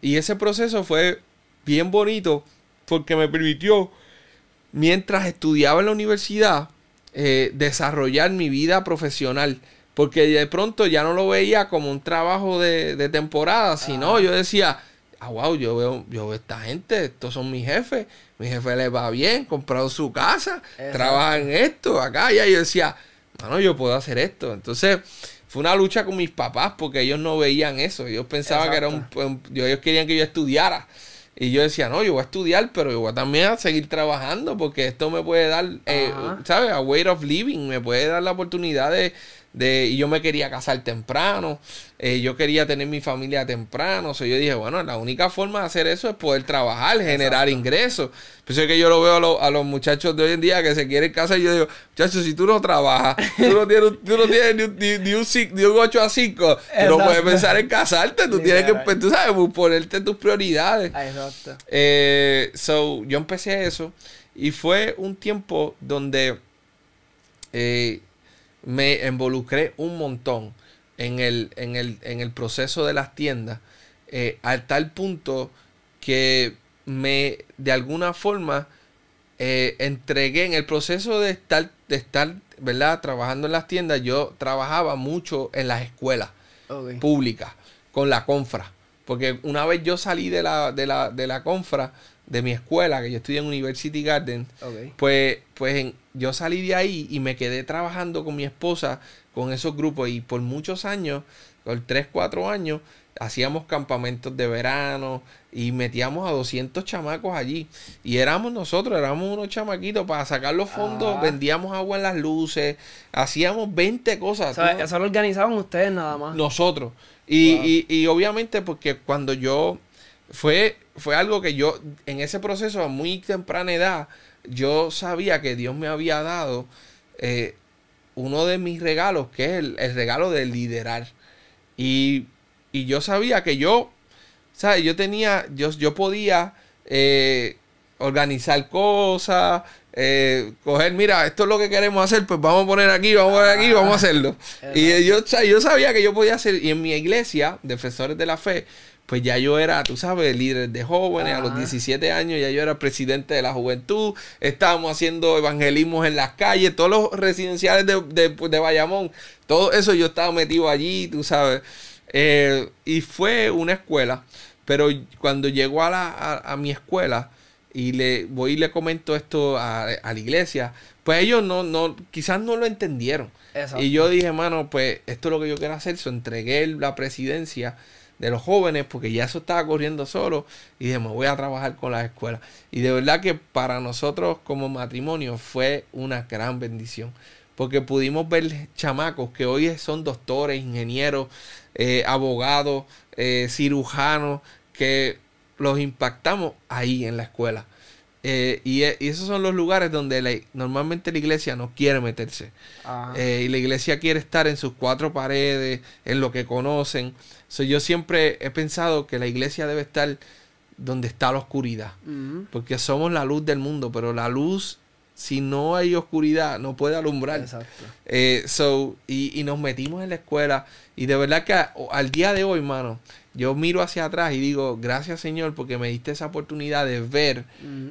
y ese proceso fue bien bonito porque me permitió mientras estudiaba en la universidad, eh, desarrollar mi vida profesional. Porque de pronto ya no lo veía como un trabajo de, temporada, sino yo decía, ah, wow, yo veo, yo veo esta gente, estos son mis jefes, mi jefe le va bien, comprado su casa, trabaja en esto, acá, y yo decía, no, yo puedo hacer esto. Entonces, fue una lucha con mis papás porque ellos no veían eso, ellos pensaban que era un, ellos querían que yo estudiara. Y yo decía, no, yo voy a estudiar, pero yo voy también a seguir trabajando porque esto me puede dar, eh, ¿sabes? A way of living, me puede dar la oportunidad de, de, y yo me quería casar temprano, eh, yo quería tener mi familia temprano, o sea, yo dije, bueno, la única forma de hacer eso es poder trabajar, generar ingresos. Por eso que yo lo veo a, los muchachos de hoy en día que se quieren casar, y yo digo, muchachos, si tú no trabajas, tú no tienes, tú no tienes ni, un, 8 a 5, tú no puedes pensar en casarte, tú tienes que, pues, tú sabes, pues, ponerte tus prioridades. Exacto. Eh, so, yo empecé eso y fue un tiempo donde... Eh, me involucré un montón en el, en el, proceso de las tiendas, eh, al tal punto que me, de alguna forma, eh, entregué en el proceso de estar, de estar, ¿verdad? Trabajando en las tiendas, yo trabajaba mucho en las escuelas públicas, con la confra. Porque una vez yo salí de la, de la, de la confra, de mi escuela, que yo estudié en University Garden, pues, pues yo salí de ahí y me quedé trabajando con mi esposa con esos grupos y por muchos años, por 3, 4 años, hacíamos campamentos de verano y metíamos a 200 chamacos allí. Y éramos nosotros, éramos unos chamaquitos para sacar los fondos, ah. vendíamos agua en las luces, hacíamos 20 cosas. eso lo organizaban ustedes nada más. Nosotros. Y, y obviamente porque cuando yo fue, fue algo que yo, en ese proceso a muy temprana edad, yo sabía que Dios me había dado eh, uno de mis regalos, que es el, regalo de liderar. Y, yo sabía que yo, ¿sabes? Yo tenía, yo, yo podía eh, organizar cosas, eh, coger, mira, esto es lo que queremos hacer, pues vamos a poner aquí, vamos a poner aquí, vamos a hacerlo. Y yo, yo sabía que yo podía hacer, y en mi iglesia, Defensores de la Fe, pues ya yo era, tú sabes, líder de jóvenes. A los 17 años ya yo era presidente de la juventud. Estábamos haciendo evangelismos en las calles, todos los residenciales de, de, Bayamón. Todo eso yo estaba metido allí, tú sabes. Eh, y fue una escuela. Pero cuando llegó a, la, a, mi escuela y le voy y le comento esto a, la iglesia, pues ellos no, no, quizás no lo entendieron. Y yo dije, mano, pues esto es lo que yo quiero hacer. So, entregué la presidencia de los jóvenes, porque ya eso estaba corriendo solo, y dije, me voy a trabajar con las escuelas. Y de verdad que para nosotros como matrimonio fue una gran bendición, porque pudimos ver chamacos que hoy son doctores, ingenieros, eh, abogados, eh, cirujanos, que los impactamos ahí en la escuela. Eh, y, esos son los lugares donde normalmente la iglesia no quiere meterse. y la iglesia quiere estar en sus cuatro paredes, en lo que conocen yo siempre he pensado que la iglesia debe estar donde está la oscuridad. Porque somos la luz del mundo, pero la luz, si no hay oscuridad, no puede alumbrar. Exacto. Eh, so, y, nos metimos en la escuela. Y de verdad que al día de hoy, mano, yo miro hacia atrás y digo, gracias Señor, porque me diste esa oportunidad de ver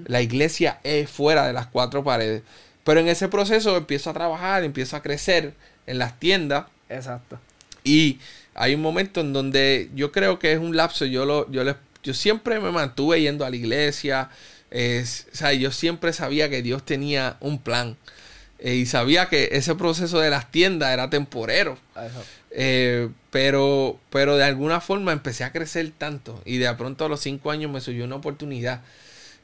la iglesia es fuera de las cuatro paredes. Pero en ese proceso empiezo a trabajar, empiezo a crecer en las tiendas. Exacto. Y hay un momento en donde yo creo que es un lapso, yo, lo, yo, yo siempre me mantuve yendo a la iglesia, o sea, yo siempre sabía que Dios tenía un plan eh, y sabía que ese proceso de las tiendas era temporero. Eh, pero, pero de alguna forma empecé a crecer tanto y de pronto a los cinco años me subió una oportunidad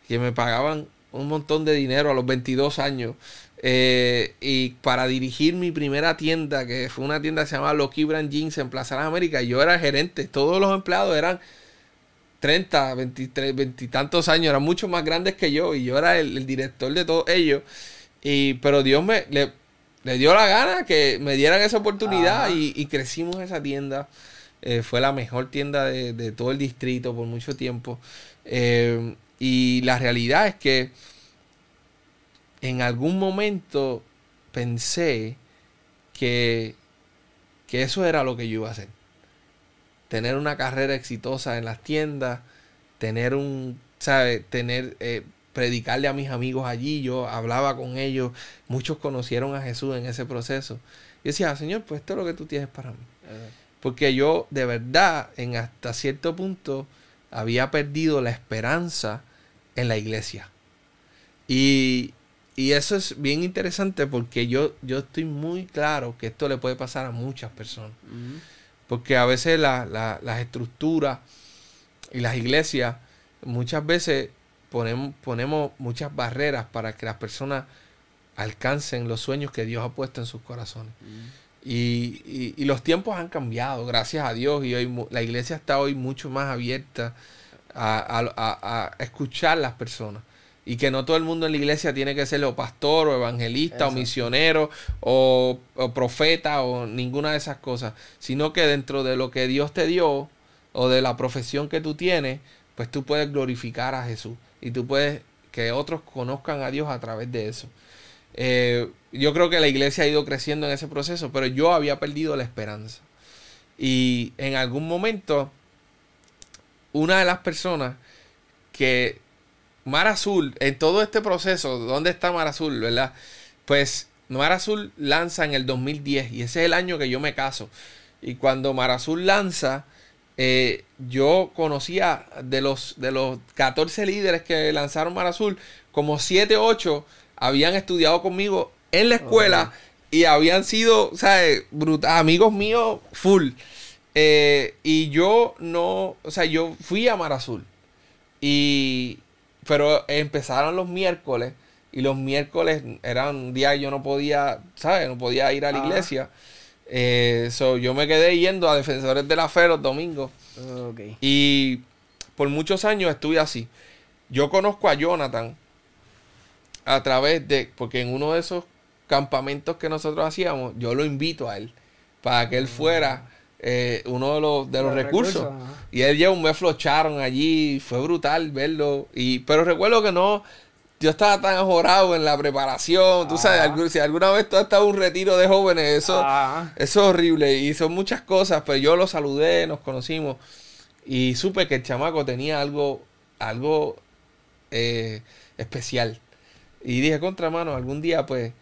que me pagaban un montón de dinero a los 22 años eh, y para dirigir mi primera tienda, que fue una tienda que se llama Loki Brand Jeans en Plaza de las Américas, yo era gerente. Todos los empleados eran 30, 23, 20 tantos años, eran mucho más grandes que yo y yo era el, director de todos ellos. Y, pero Dios me le, dio la gana que me dieran esa oportunidad y, crecimos esa tienda. Eh, fue la mejor tienda de, todo el distrito por mucho tiempo. Eh, y la realidad es que en algún momento pensé que, que eso era lo que yo iba a hacer. Tener una carrera exitosa en las tiendas, tener un, ¿sabes? Tener, eh, predicarle a mis amigos allí, yo hablaba con ellos, muchos conocieron a Jesús en ese proceso. Y decía, Señor, pues esto es lo que tú tienes para mí. Porque yo de verdad, en hasta cierto punto, había perdido la esperanza en la iglesia. Y, y eso es bien interesante porque yo, yo estoy muy claro que esto le puede pasar a muchas personas. Porque a veces las estructuras y las iglesias muchas veces ponemos, ponemos muchas barreras para que las personas alcancen los sueños que Dios ha puesto en sus corazones. Y, y, los tiempos han cambiado, gracias a Dios, y hoy la iglesia está hoy mucho más abierta a, a, a escuchar las personas. Y que no todo el mundo en la iglesia tiene que ser o pastor o evangelista o misionero o, profeta o ninguna de esas cosas, sino que dentro de lo que Dios te dio o de la profesión que tú tienes, pues tú puedes glorificar a Jesús y tú puedes que otros conozcan a Dios a través de eso. Eh, yo creo que la iglesia ha ido creciendo en ese proceso, pero yo había perdido la esperanza. Y en algún momento, una de las personas que Mar Azul, en todo este proceso, ¿dónde está Mar Azul, verdad? Pues Mar Azul lanza en el 2010 y ese es el año que yo me caso. Y cuando Mar Azul lanza, eh, yo conocía de los, de los 14 líderes que lanzaron Mar Azul, como 7, 8 habían estudiado conmigo en la escuela y habían sido, ¿sabes? amigos míos full. Eh, y yo no, o sea, yo fui a Mar Azul. Y, pero empezaron los miércoles y los miércoles eran un día que yo no podía, ¿sabes? No podía ir a la iglesia. Eh, yo me quedé yendo a Defensores de la Fe los domingos. Y por muchos años estuve así. Yo conozco a Jonathan a través de, porque en uno de esos campamentos que nosotros hacíamos, yo lo invito a él para que él fuera eh, uno de los, de los, recursos. y él lleva un mes flocharon allí, fue brutal verlo. Y, pero recuerdo que no, yo estaba tan ajorado en la preparación. Tú sabes, si alguna vez tú has estado en un retiro de jóvenes, eso, eso es horrible. Y son muchas cosas, pero yo lo saludé, nos conocimos. Y supe que el chamaco tenía algo, algo eh, especial. Y dije, contra mano, algún día, pues,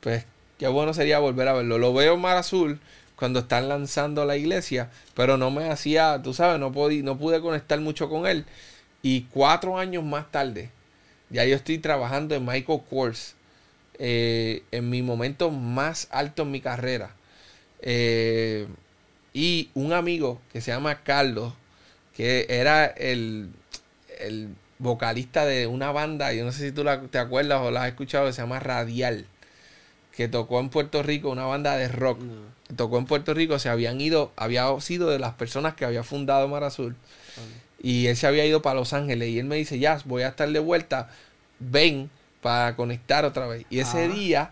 pues, qué bueno sería volver a verlo. Lo veo en Mar Azul cuando están lanzando la iglesia, pero no me hacía, tú sabes, no, podí, no pude conectar mucho con él. Y cuatro años más tarde, ya yo estoy trabajando en Michael Kors, eh, en mi momento más alto en mi carrera. Eh, y un amigo que se llama Carlos, que era el, el vocalista de una banda, yo no sé si tú la, te acuerdas o la has escuchado, que se llama Radial que tocó en Puerto Rico, una banda de rock. Tocó en Puerto Rico, se habían ido, había sido de las personas que había fundado Mar Azul. Y él se había ido para Los Ángeles. Y él me dice, ya, voy a estar de vuelta, ven para conectar otra vez. Y ese día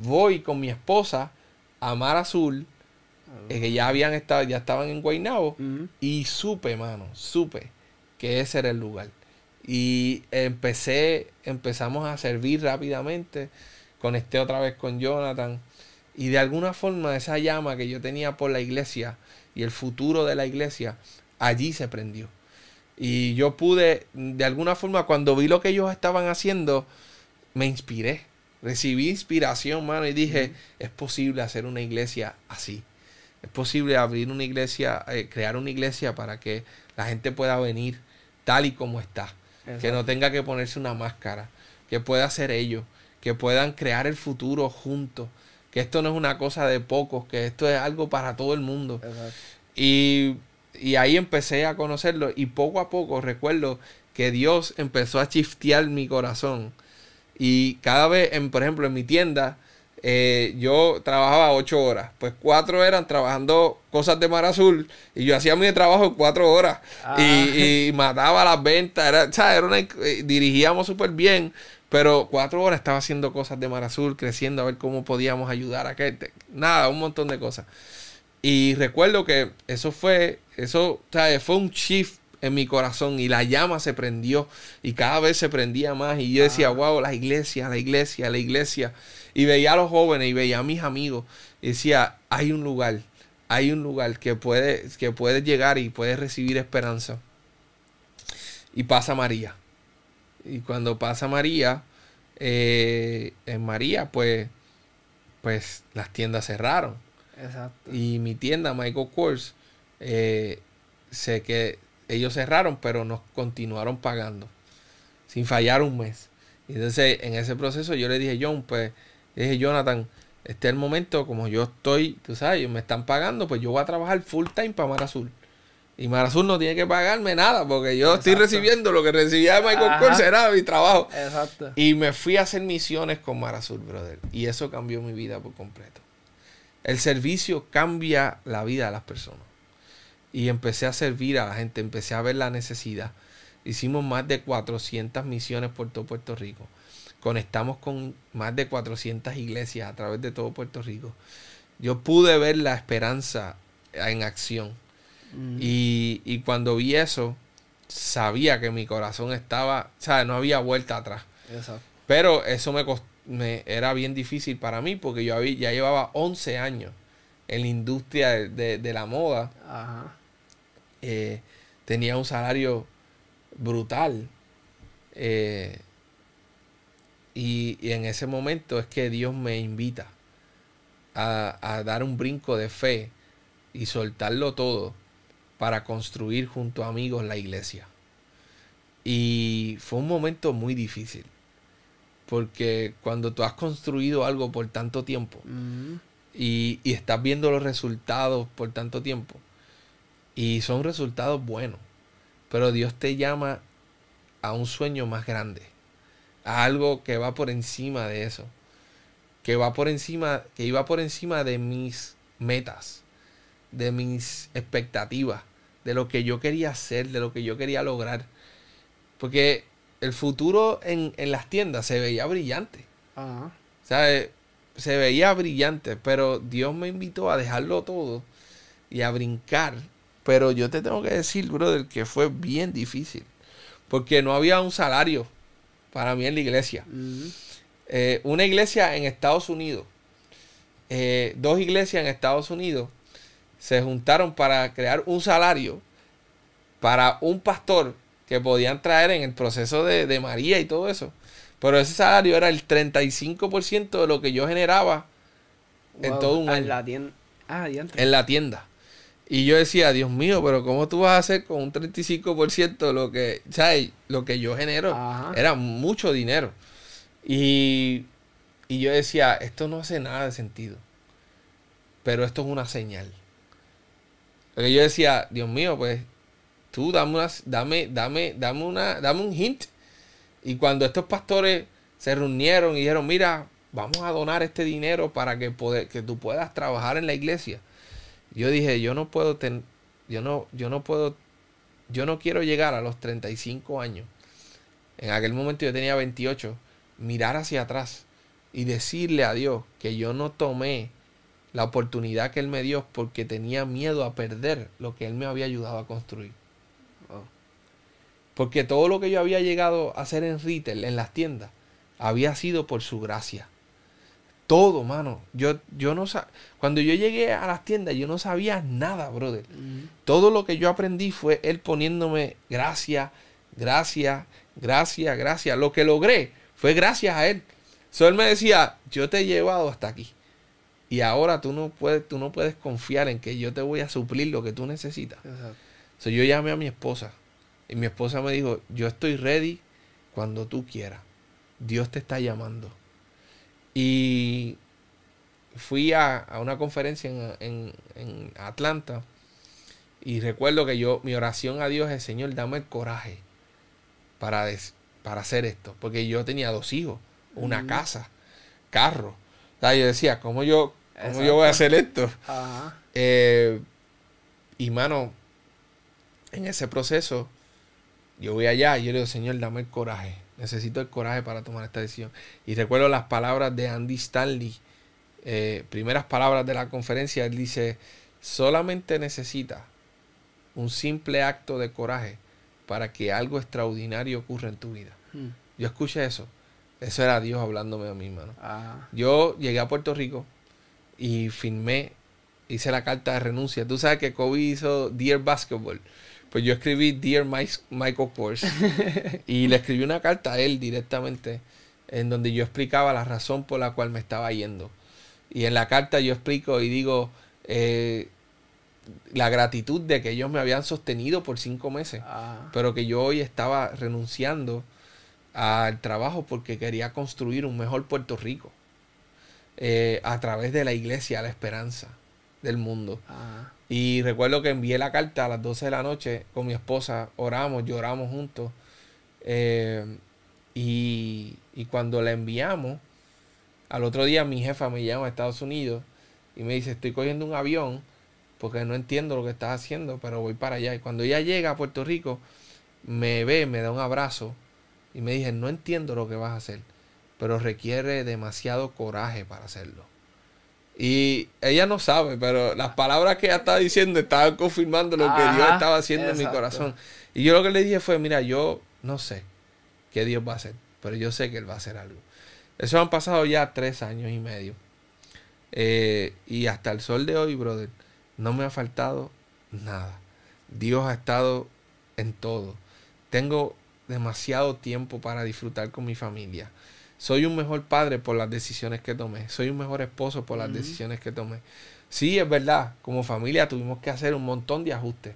voy con mi esposa a Mar Azul, eh, que ya habían estado, ya estaban en Guaynabo, y supe, mano, supe que ese era el lugar. Y empecé, empezamos a servir rápidamente conecté otra vez con Jonathan. Y de alguna forma esa llama que yo tenía por la iglesia y el futuro de la iglesia, allí se prendió. Y yo pude, de alguna forma, cuando vi lo que ellos estaban haciendo, me inspiré. Recibí inspiración, mano, y dije, es posible hacer una iglesia así. Es posible abrir una iglesia, eh, crear una iglesia para que la gente pueda venir tal y como está. Que no tenga que ponerse una máscara. Que pueda ser ellos que puedan crear el futuro juntos, que esto no es una cosa de pocos, que esto es algo para todo el mundo. Y, ahí empecé a conocerlo y poco a poco recuerdo que Dios empezó a chiftear mi corazón. Y cada vez, en, por ejemplo, en mi tienda, eh, yo trabajaba ocho horas. Pues cuatro eran trabajando cosas de Mar Azul. Y yo hacía mi trabajo en cuatro horas. Y, ah. mataba las ventas. Era, Era eh, dirigíamos súper bien. Pero cuatro horas estaba haciendo cosas de Mar Azul, creciendo a ver cómo podíamos ayudar a que nada, un montón de cosas. Y recuerdo que eso fue, eso, fue un shift en mi corazón y la llama se prendió y cada vez se prendía más y yo decía, wow, la iglesia, la iglesia, la iglesia. Y veía a los jóvenes y veía a mis amigos y decía, hay un lugar, hay un lugar que puede, que puede llegar y puede recibir esperanza. Y pasa María. Y cuando pasa María, eh, en María, pues, pues las tiendas cerraron. Exacto. Y mi tienda, Michael Kors, eh, sé que ellos cerraron, pero nos continuaron pagando. Sin fallar un mes. Y entonces, en ese proceso, yo le dije, John, pues, le dije, Jonathan, este es el momento, como yo estoy, tú sabes, me están pagando, pues yo voy a trabajar full time para Mar Azul. Y Marazul no tiene que pagarme nada porque yo estoy recibiendo lo que recibía de Michael Kors, era mi trabajo. Exacto. Y me fui a hacer misiones con Marazul, brother. Y eso cambió mi vida por completo. El servicio cambia la vida de las personas. Y empecé a servir a la gente, empecé a ver la necesidad. Hicimos más de 400 misiones por todo Puerto Rico. Conectamos con más de 400 iglesias a través de todo Puerto Rico. Yo pude ver la esperanza en acción. Y, y, cuando vi eso, sabía que mi corazón estaba, o sea, no había vuelta atrás. Exacto. Pero eso me, me, era bien difícil para mí porque yo había, ya llevaba 11 años en la industria de, de, de la moda. Ajá. Eh, tenía un salario brutal. Eh, y, y, en ese momento es que Dios me invita a, a, dar un brinco de fe y soltarlo todo para construir junto a amigos la iglesia. Y fue un momento muy difícil. Porque cuando tú has construido algo por tanto tiempo Uh -huh. y, y estás viendo los resultados por tanto tiempo, y son resultados buenos. Pero Dios te llama a un sueño más grande. A algo que va por encima de eso. Que va por encima, que iba por encima de mis metas. De mis expectativas. De lo que yo quería hacer. De lo que yo quería lograr. Porque el futuro en, en las tiendas se veía brillante. -huh. O sea, se veía brillante. Pero Dios me invitó a dejarlo todo. Y a brincar pero yo te tengo que decir, brother, que fue bien difícil. Porque no había un salario para mí en la iglesia. Uh -huh. eh, una iglesia en Estados Unidos, eh, dos iglesias en Estados Unidos, se juntaron para crear un salario para un pastor que podían traer en el proceso de, de María y todo eso. Pero ese salario era el 35% de lo que yo generaba wow. en todo un año. En la tienda. Ah, en la tienda. Y yo decía, Dios mío, pero ¿cómo tú vas a hacer con un 35% lo que, ¿sabes? Lo que yo genero? Ajá. Era mucho dinero. Y, y yo decía, esto no hace nada de sentido. Pero esto es una señal. Porque yo decía, Dios mío, pues tú dame, una, dame, dame, dame, una, dame un hint. Y cuando estos pastores se reunieron y dijeron, mira, vamos a donar este dinero para que, poder, que tú puedas trabajar en la iglesia yo dije, yo no puedo yo no, yo no puedo, yo no quiero llegar a los 35 años. En aquel momento yo tenía 28, mirar hacia atrás y decirle a Dios que yo no tomé la oportunidad que Él me dio porque tenía miedo a perder lo que Él me había ayudado a construir. Porque todo lo que yo había llegado a hacer en retail, en las tiendas, había sido por su gracia. Todo, mano. Yo, yo no Cuando yo llegué a las tiendas, yo no sabía nada, brother. Uh -huh. Todo lo que yo aprendí fue él poniéndome gracias, gracias, gracias, gracias. Lo que logré fue gracias a él. So, él me decía, yo te he llevado hasta aquí. Y ahora tú no puedes, tú no puedes confiar en que yo te voy a suplir lo que tú necesitas. So, yo llamé a mi esposa. Y mi esposa me dijo, yo estoy ready cuando tú quieras. Dios te está llamando. Y fui a, a una conferencia en, en, en, Atlanta y recuerdo que yo, mi oración a Dios es, Señor, dame el coraje para, des, para hacer esto. Porque yo tenía dos hijos, una mm. casa, carro. O sea, yo decía, ¿cómo yo, cómo yo voy a hacer esto? Ajá. Eh, y mano, en ese proceso, yo voy allá y yo le digo, Señor, dame el coraje necesito el coraje para tomar esta decisión. Y recuerdo las palabras de Andy Stanley, eh, primeras palabras de la conferencia, él dice, solamente necesita un simple acto de coraje para que algo extraordinario ocurra en tu vida. Hmm. Yo escuché eso. Eso era Dios hablándome a mí, mano. Ajá. Yo llegué a Puerto Rico y firmé, hice la carta de renuncia. Tú sabes que Kobe hizo Dear Basketball. Pues yo escribí Dear Michael Kors y le escribí una carta a él directamente en donde yo explicaba la razón por la cual me estaba yendo. Y en la carta yo explico y digo eh, la gratitud de que ellos me habían sostenido por cinco meses, Ah. pero que yo hoy estaba renunciando al trabajo porque quería construir un mejor Puerto Rico eh, a través de la iglesia, la esperanza. Del mundo. Y recuerdo que envié la carta a las 12 de la noche con mi esposa, oramos, lloramos juntos. Eh, y, y, cuando la enviamos, al otro día mi jefa me llama a Estados Unidos y me dice, estoy cogiendo un avión porque no entiendo lo que estás haciendo, pero voy para allá. Y cuando ella llega a Puerto Rico, me ve, me da un abrazo y me dice, no entiendo lo que vas a hacer, pero requiere demasiado coraje para hacerlo. Y ella no sabe, pero las palabras que ella estaba diciendo estaban confirmando lo que Dios estaba haciendo en mi corazón. Y yo lo que le dije fue, mira, yo no sé qué Dios va a hacer, pero yo sé que Él va a hacer algo. Eso han pasado ya tres años y medio. Eh, y hasta el sol de hoy, brother, no me ha faltado nada. Dios ha estado en todo. Tengo demasiado tiempo para disfrutar con mi familia. Soy un mejor padre por las decisiones que tomé. Soy un mejor esposo por las decisiones que tomé. Sí, es verdad, como familia tuvimos que hacer un montón de ajustes,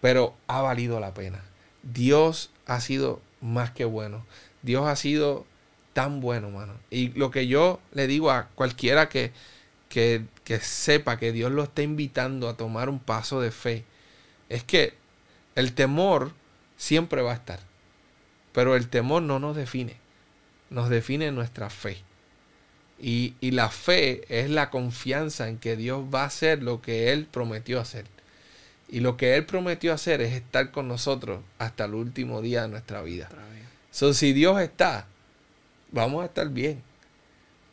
pero ha valido la pena. Dios ha sido más que bueno. Dios ha sido tan bueno, mano. Y lo que yo le digo a cualquiera que, que, que sepa que Dios lo está invitando a tomar un paso de fe, es que el temor siempre va a estar. Pero el temor no nos define nos define nuestra fe. Y, la fe es la confianza en que Dios va a hacer lo que Él prometió hacer. Y lo que Él prometió hacer es estar con nosotros hasta el último día de nuestra vida. So, si Dios está, vamos a estar bien.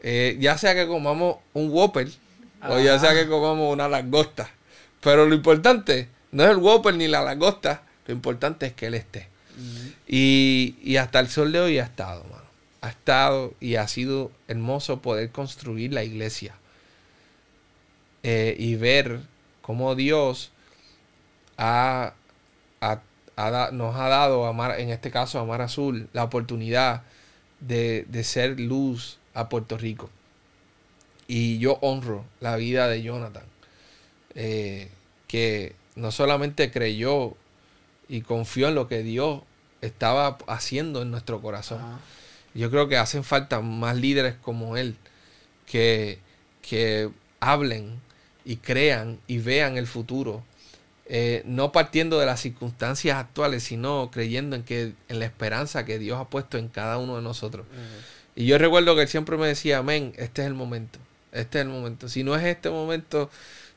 Eh, ya sea que comamos un Whopper o ya sea que comamos una langosta. Pero lo importante no es el Whopper ni la langosta, lo importante es que Él esté. y, y, hasta el sol de hoy ha estado, ha estado y ha sido hermoso poder construir la iglesia eh, y ver cómo Dios ha, nos ha dado, amar, en este caso a Mar Azul, la oportunidad de, ser luz a Puerto Rico. Y yo honro la vida de Jonathan, eh, que no solamente creyó y confió en lo que Dios estaba haciendo en nuestro corazón, yo creo que hacen falta más líderes como él que, que hablen y crean y vean el futuro. Eh, no partiendo de las circunstancias actuales, sino creyendo en que en la esperanza que Dios ha puesto en cada uno de nosotros. Y yo recuerdo que él siempre me decía, amén, este es el momento, este es el momento. Si no es este momento,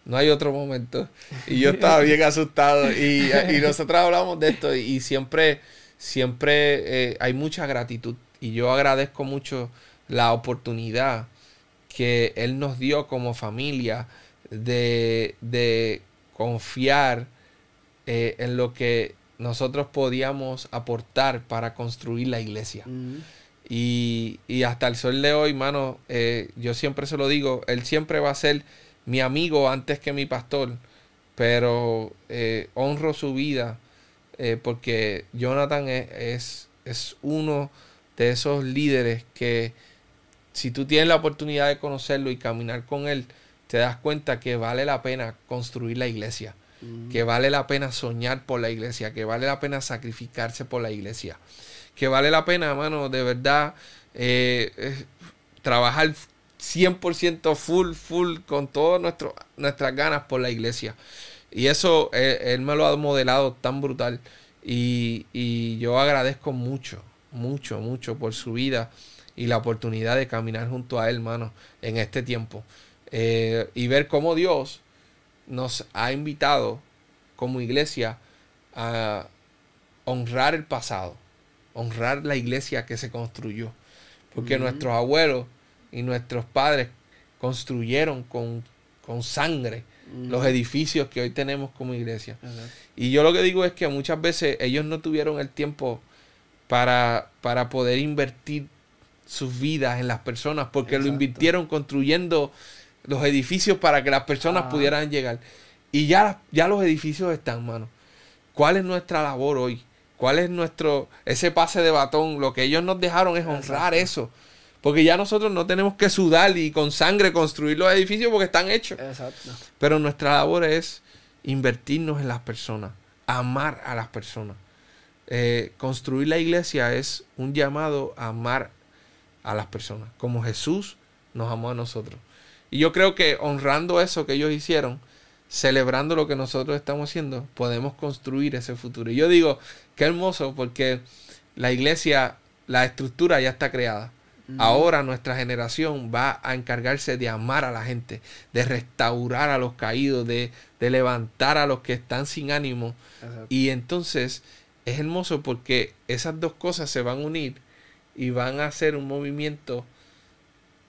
no hay otro momento. Y yo estaba bien asustado y, nosotros hablamos de esto y, siempre, siempre eh, hay mucha gratitud y yo agradezco mucho la oportunidad que Él nos dio como familia de, confiar eh, en lo que nosotros podíamos aportar para construir la iglesia. y, hasta el sol de hoy, mano, eh, yo siempre se lo digo, Él siempre va a ser mi amigo antes que mi pastor, pero eh, honro su vida porque Jonathan es, es, es uno de esos líderes que si tú tienes la oportunidad de conocerlo y caminar con él, te das cuenta que vale la pena construir la iglesia, mm. que vale la pena soñar por la iglesia, que vale la pena sacrificarse por la iglesia, que vale la pena, hermano, de verdad, eh, trabajar 100% full, full, con todas nuestras ganas por la iglesia. Y eso eh, él me lo ha modelado tan brutal. Y, y yo agradezco mucho, mucho, mucho por su vida y la oportunidad de caminar junto a él, hermano, en este tiempo. Eh, y ver cómo Dios nos ha invitado como iglesia a honrar el pasado, honrar la iglesia que se construyó. Porque nuestros abuelos y nuestros padres construyeron con, con sangre los edificios que hoy tenemos como iglesia. Y yo lo que digo es que muchas veces ellos no tuvieron el tiempo para, para poder invertir sus vidas en las personas, porque lo invirtieron construyendo los edificios para que las personas pudieran llegar. Y ya, ya los edificios están, mano. ¿Cuál es nuestra labor hoy? ¿Cuál es nuestro, ese pase de batón? Lo que ellos nos dejaron es honrar eso. Porque ya nosotros no tenemos que sudar y con sangre construir los edificios porque están hechos. Pero nuestra labor es invertirnos en las personas, amar a las personas. Eh, construir la iglesia es un llamado a amar a las personas, como Jesús nos amó a nosotros. Y yo creo que honrando eso que ellos hicieron, celebrando lo que nosotros estamos haciendo, podemos construir ese futuro. Y yo digo, qué hermoso porque la iglesia, la estructura ya está creada. Ahora nuestra generación va a encargarse de amar a la gente, de restaurar a los caídos, de, levantar a los que están sin ánimo. Y entonces es hermoso porque esas dos cosas se van a unir y van a hacer un movimiento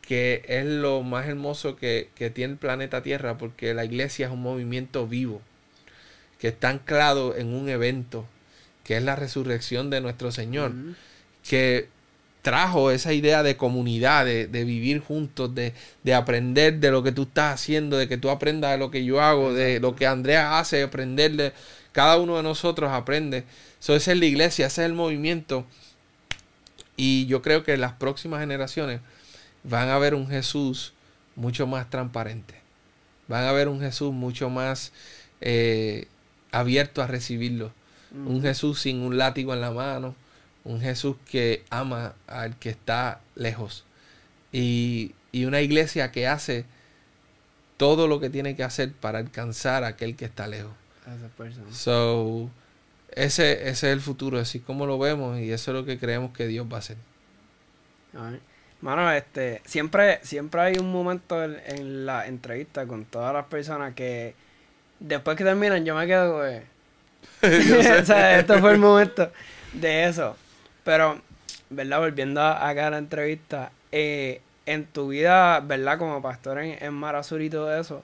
que es lo más hermoso que, tiene el planeta Tierra, porque la iglesia es un movimiento vivo, que está anclado en un evento, que es la resurrección de nuestro Señor, que trajo esa idea de comunidad, de, vivir juntos, de, aprender de lo que tú estás haciendo, de que tú aprendas de lo que yo hago, de lo que Andrea hace, aprender de cada uno de nosotros aprende. Eso es la iglesia, ese es el movimiento. Y yo creo que las próximas generaciones van a ver un Jesús mucho más transparente. Van a ver un Jesús mucho más eh, abierto a recibirlo. Un Jesús sin un látigo en la mano. Un Jesús que ama al que está lejos. Y, una iglesia que hace todo lo que tiene que hacer para alcanzar a aquel que está lejos. So, ese, ese es el futuro, así como lo vemos, y eso es lo que creemos que Dios va a hacer. Mano, este, siempre, siempre hay un momento en, la entrevista con todas las personas que después que terminan yo me quedo, güey. o sea, esto fue el momento de eso. Pero, ¿verdad? Volviendo acá a la entrevista, eh, en tu vida, ¿verdad? Como pastor en, en Mar Azul y todo eso,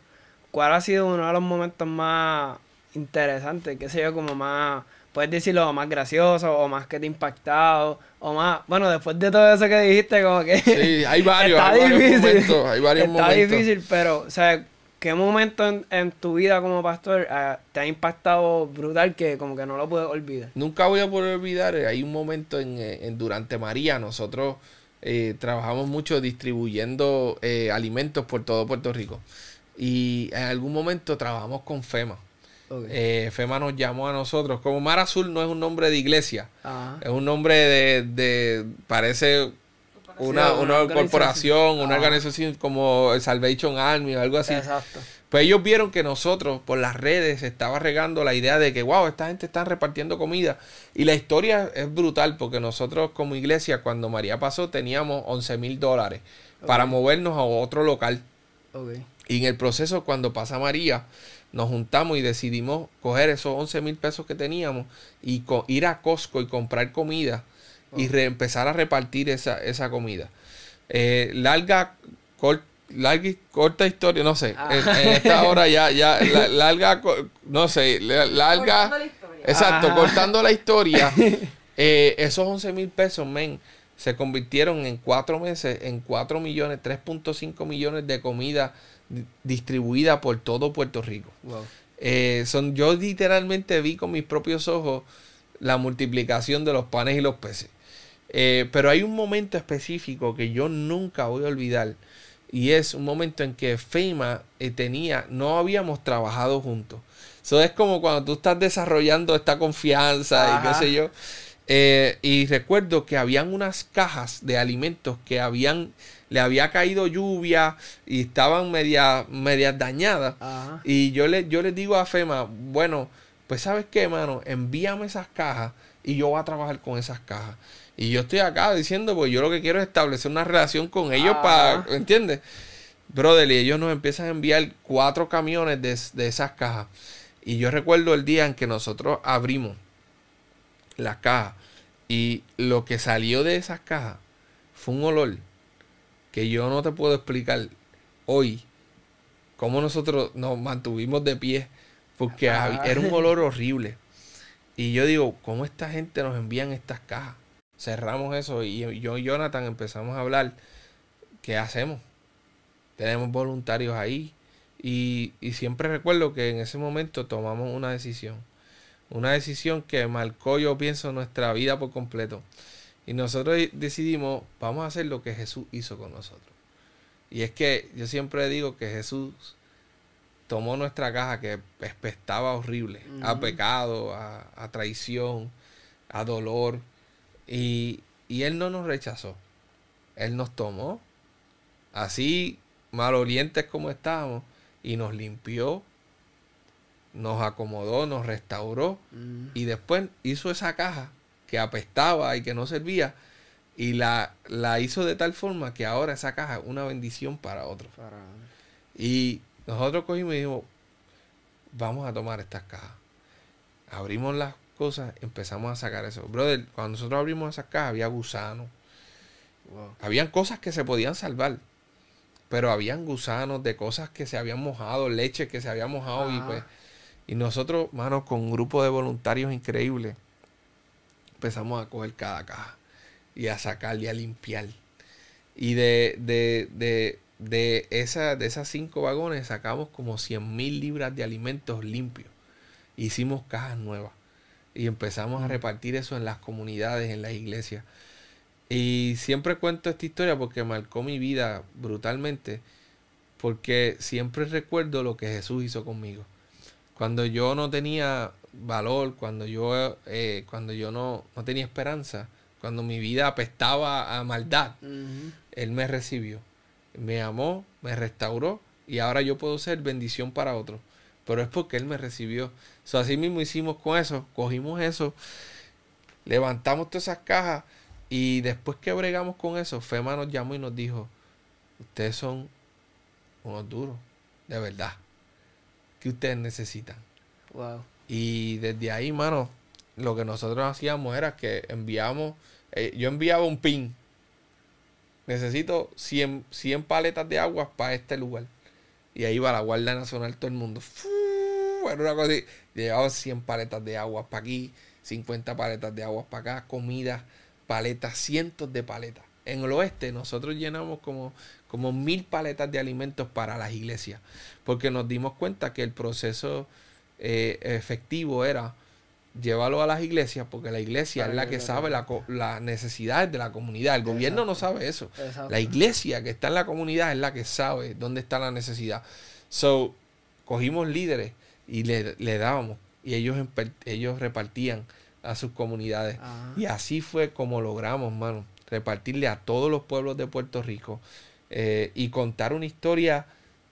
¿cuál ha sido uno de los momentos más interesantes? ¿Qué sé yo? Como más puedes decirlo más gracioso o más que te ha impactado o más, bueno, después de todo eso que dijiste, como que... Sí, hay varios, está difícil, momentos, hay varios está difícil, pero, o sea, ¿qué momento en, tu vida como pastor eh, te ha impactado brutal que como que no lo puedes olvidar? Nunca voy a poder olvidar, eh, hay un momento en, eh, en Durante María, nosotros trabajamos mucho distribuyendo alimentos por todo Puerto Rico y en algún momento trabajamos con FEMA. Eh, FEMA nos llamó a nosotros. Como Mar Azul no es un nombre de iglesia, es un nombre de, parece una, corporación, una organización como el Salvation Army o algo así. Exacto. Pues ellos vieron que nosotros por las redes estaba regando la idea de que, wow, esta gente está repartiendo comida. Y la historia es brutal porque nosotros como iglesia, cuando María pasó, teníamos 11 mil dólares para movernos a otro local. Y en el proceso, cuando pasa María, nos juntamos y decidimos coger esos 11 mil pesos que teníamos y ir a Costco y comprar comida y empezar a repartir esa, esa comida. Eh, larga, larga, corta historia, no sé. En, ah. esta hora ya, ya, larga, no sé, larga. Exacto, cortando la historia. Eh, esos 11 mil pesos, men, se convirtieron en cuatro meses en 4 millones, 3.5 millones de comida distribuida por todo Puerto Rico. Eh, son, yo literalmente vi con mis propios ojos la multiplicación de los panes y los peces. Eh, pero hay un momento específico que yo nunca voy a olvidar. Y es un momento en que FEMA eh, tenía, no habíamos trabajado juntos. Eso es como cuando tú estás desarrollando esta confianza y qué sé yo. y recuerdo que habían unas cajas de alimentos que habían le había caído lluvia y estaban media, media dañadas. Y yo le, yo les digo a FEMA, bueno, pues sabes qué, mano, envíame esas cajas y yo voy a trabajar con esas cajas. Y yo estoy acá diciendo, pues yo lo que quiero es establecer una relación con ellos para, ¿entiendes? Brother, y ellos nos empiezan a enviar cuatro camiones de, de esas cajas. Y yo recuerdo el día en que nosotros abrimos las cajas y lo que salió de esas cajas fue un olor que yo no te puedo explicar hoy cómo nosotros nos mantuvimos de pie, porque era un olor horrible. Y yo digo, ¿cómo esta gente nos envían estas cajas? Cerramos eso y yo y Jonathan empezamos a hablar, ¿qué hacemos? Tenemos voluntarios ahí. Y, y siempre recuerdo que en ese momento tomamos una decisión. Una decisión que marcó, yo pienso, nuestra vida por completo. Y nosotros decidimos, vamos a hacer lo que Jesús hizo con nosotros. Y es que yo siempre digo que Jesús tomó nuestra caja que estaba horrible, a pecado, a, traición, a dolor. Y, y Él no nos rechazó. Él nos tomó. Así malolientes como estábamos y nos limpió, nos acomodó, nos restauró y después hizo esa caja que apestaba y que no servía y la, la hizo de tal forma que ahora esa caja es una bendición para otros. Para- Y nosotros cogimos y dijimos, vamos a tomar estas cajas. Abrimos las cosas, empezamos a sacar eso. Brother, cuando nosotros abrimos esas cajas había gusanos. Wow. Habían cosas que se podían salvar. Pero habían gusanos de cosas que se habían mojado, leche que se había mojado y Ajá. pues... Y nosotros, mano, con un grupo de voluntarios increíbles, empezamos a coger cada caja y a sacar y a limpiar. Y de, de, de, de, esa, de esas cinco vagones sacamos como 100 mil libras de alimentos limpios. Hicimos cajas nuevas y empezamos a repartir eso en las comunidades, en las iglesias. Y siempre cuento esta historia porque marcó mi vida brutalmente, porque siempre recuerdo lo que Jesús hizo conmigo. Cuando yo no tenía valor, cuando yo, eh, cuando yo no, no tenía esperanza, cuando mi vida apestaba a maldad. Él me recibió, me amó, me restauró y ahora yo puedo ser bendición para otros. Pero es porque Él me recibió. So, así mismo hicimos con eso, cogimos eso, levantamos todas esas cajas y después que bregamos con eso, Fema nos llamó y nos dijo, ustedes son unos duros, de verdad, que ustedes necesitan. Wow. Y desde ahí, mano, lo que nosotros hacíamos era que enviamos, eh, yo enviaba un pin. Necesito 100, 100 paletas de agua para este lugar. Y ahí va la Guardia Nacional, todo el mundo. Era una cosa así. Llevaban 100 paletas de agua para aquí, 50 paletas de agua para acá, comida, paletas, cientos de paletas. En el oeste nosotros llenamos como, como mil paletas de alimentos para las iglesias, porque nos dimos cuenta que el proceso eh, efectivo era llevarlo a las iglesias, porque la iglesia es la que sabe la las necesidades de la comunidad. El gobierno no sabe eso. Exacto. La iglesia que está en la comunidad es la que sabe dónde está la necesidad. So, cogimos líderes y le, le dábamos. Y ellos, ellos repartían a sus comunidades. Ajá. Y así fue como logramos, mano, repartirle a todos los pueblos de Puerto Rico eh, y contar una historia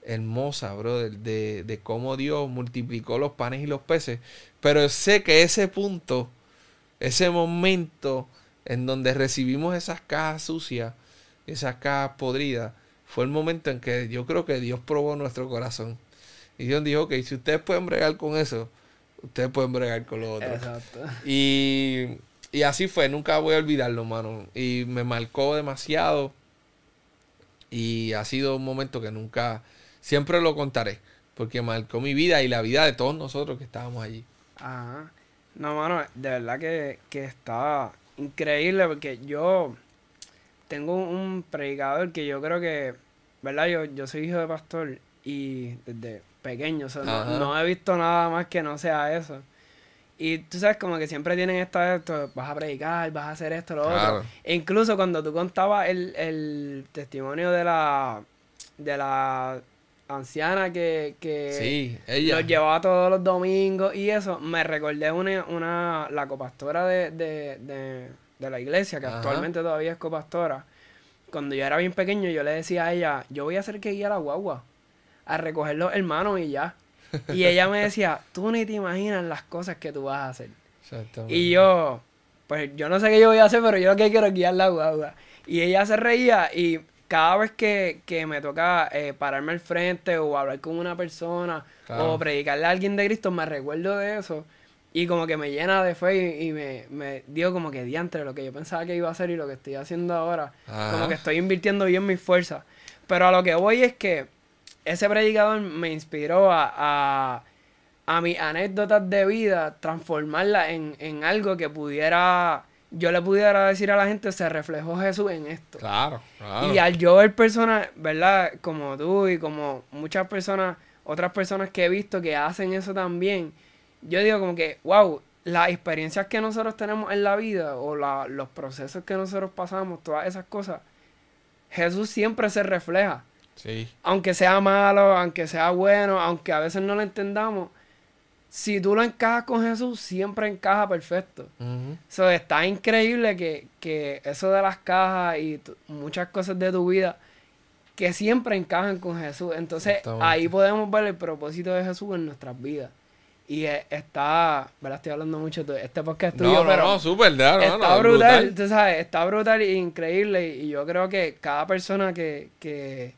hermosa, brother, de, de cómo Dios multiplicó los panes y los peces. Pero sé que ese punto, ese momento en donde recibimos esas cajas sucias, esas cajas podridas, fue el momento en que yo creo que Dios probó nuestro corazón. Y Dios dijo, ok, si ustedes pueden bregar con eso, ustedes pueden bregar con lo otro. Exacto. Y, y así fue, nunca voy a olvidarlo, mano. Y me marcó demasiado. Y ha sido un momento que nunca, siempre lo contaré. Porque marcó mi vida y la vida de todos nosotros que estábamos allí. Ajá. No, mano, de verdad que, que está increíble porque yo tengo un predicador que yo creo que, ¿verdad? Yo, yo soy hijo de pastor y desde pequeño, o sea, no, he visto nada más que no sea eso. Y tú sabes, como que siempre tienen esta, esto, vas a predicar, vas a hacer esto, lo Claro. otro. E incluso cuando tú contabas el, el testimonio de la, de la anciana que, que Sí, ella. los llevaba todos los domingos y eso, me recordé una, una la copastora de, de, de, de la iglesia, que Ajá. actualmente todavía es copastora. Cuando yo era bien pequeño, yo le decía a ella, yo voy a hacer que guíe a la guagua, a recoger los hermanos y ya. Y ella me decía, tú ni te imaginas las cosas que tú vas a hacer. Y yo, pues yo no sé qué yo voy a hacer, pero yo lo que quiero es guiar la guagua. Y ella se reía y cada vez que, que me toca eh, pararme al frente o hablar con una persona Claro. o predicarle a alguien de Cristo, me recuerdo de eso. Y como que me llena de fe y, y me, me dio como que diantre lo que yo pensaba que iba a hacer y lo que estoy haciendo ahora. Ajá. Como que estoy invirtiendo bien mis fuerzas. Pero a lo que voy es que ese predicador me inspiró a, a, a mis anécdotas de vida, transformarlas en, en algo que pudiera, yo le pudiera decir a la gente, se reflejó Jesús en esto. Claro, claro. Y al yo ver personas, ¿verdad? Como tú y como muchas personas, otras personas que he visto que hacen eso también, yo digo como que, wow, las experiencias que nosotros tenemos en la vida o la- los procesos que nosotros pasamos, todas esas cosas, Jesús siempre se refleja. Sí. Aunque sea malo, aunque sea bueno, aunque a veces no lo entendamos, si tú lo encajas con Jesús, siempre encaja perfecto. So, está increíble que, que eso de las cajas y muchas cosas de tu vida que siempre encajan con Jesús. Entonces ahí podemos ver el propósito de Jesús en nuestras vidas. Y está, ¿verdad? Estoy hablando mucho de este podcast tuyo, no, no, pero no, está brutal, Tú sabes, está brutal e increíble. Y yo creo que cada persona que, que,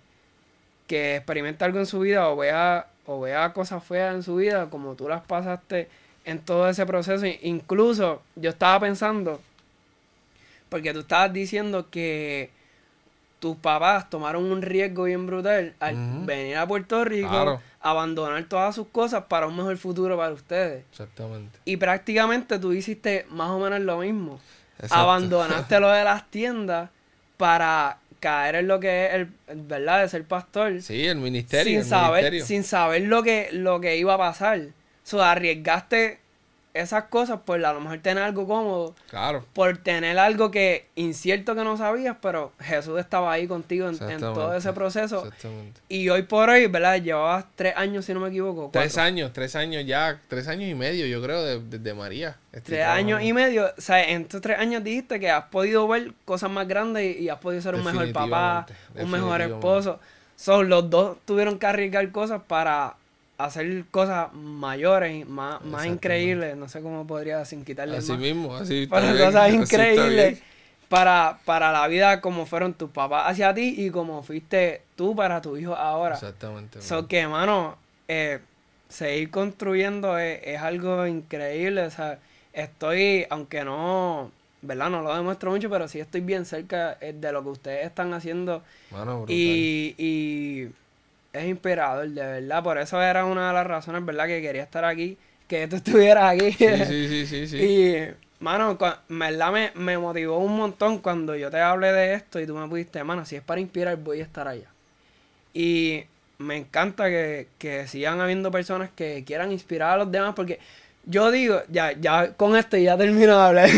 que experimenta algo en su vida o vea, o vea cosas feas en su vida, como tú las pasaste en todo ese proceso, incluso yo estaba pensando, porque tú estabas diciendo que tus papás tomaron un riesgo bien brutal al venir a Puerto Rico, abandonar todas sus cosas para un mejor futuro para ustedes. Exactamente. Y prácticamente tú hiciste más o menos lo mismo. Abandonaste lo de las tiendas para caer en lo que es el, verdad de ser pastor. Sí, el ministerio. Sin saber, sin saber lo que, lo que iba a pasar. O sea, arriesgaste esas cosas por a lo mejor tener algo cómodo. Claro. Por tener algo que incierto que no sabías, pero Jesús estaba ahí contigo en, todo ese proceso. Exactamente. Y hoy por hoy, ¿verdad? Llevabas tres años, si no me equivoco. Tres años, tres años ya, tres años y medio, yo creo, desde de, María. tres años y medio. O sea, en estos tres años dijiste que has podido ver cosas más grandes y, has podido ser un mejor papá, un mejor esposo. Son los dos tuvieron que arriesgar cosas para hacer cosas mayores, más, más increíbles, no sé cómo podría sin quitarle así mismo, así para cosas increíbles para, para la vida como fueron tus papás hacia ti y como fuiste tú para tu hijo ahora. Exactamente. So que, hermano, eh, seguir construyendo es, algo increíble, o sea, estoy, aunque no, ¿verdad? No lo demuestro mucho, pero sí estoy bien cerca eh, de lo que ustedes están haciendo. y, y es inspirador, de verdad. Por eso era una de las razones, ¿verdad? Que quería estar aquí, que tú estuvieras aquí. Sí, sí, sí, sí. y, mano, verdad me, me motivó un montón cuando yo te hablé de esto y tú me pudiste, mano, si es para inspirar, voy a estar allá. Y me encanta que, que sigan habiendo personas que quieran inspirar a los demás porque yo digo, ya, ya con esto ya termino de hablar.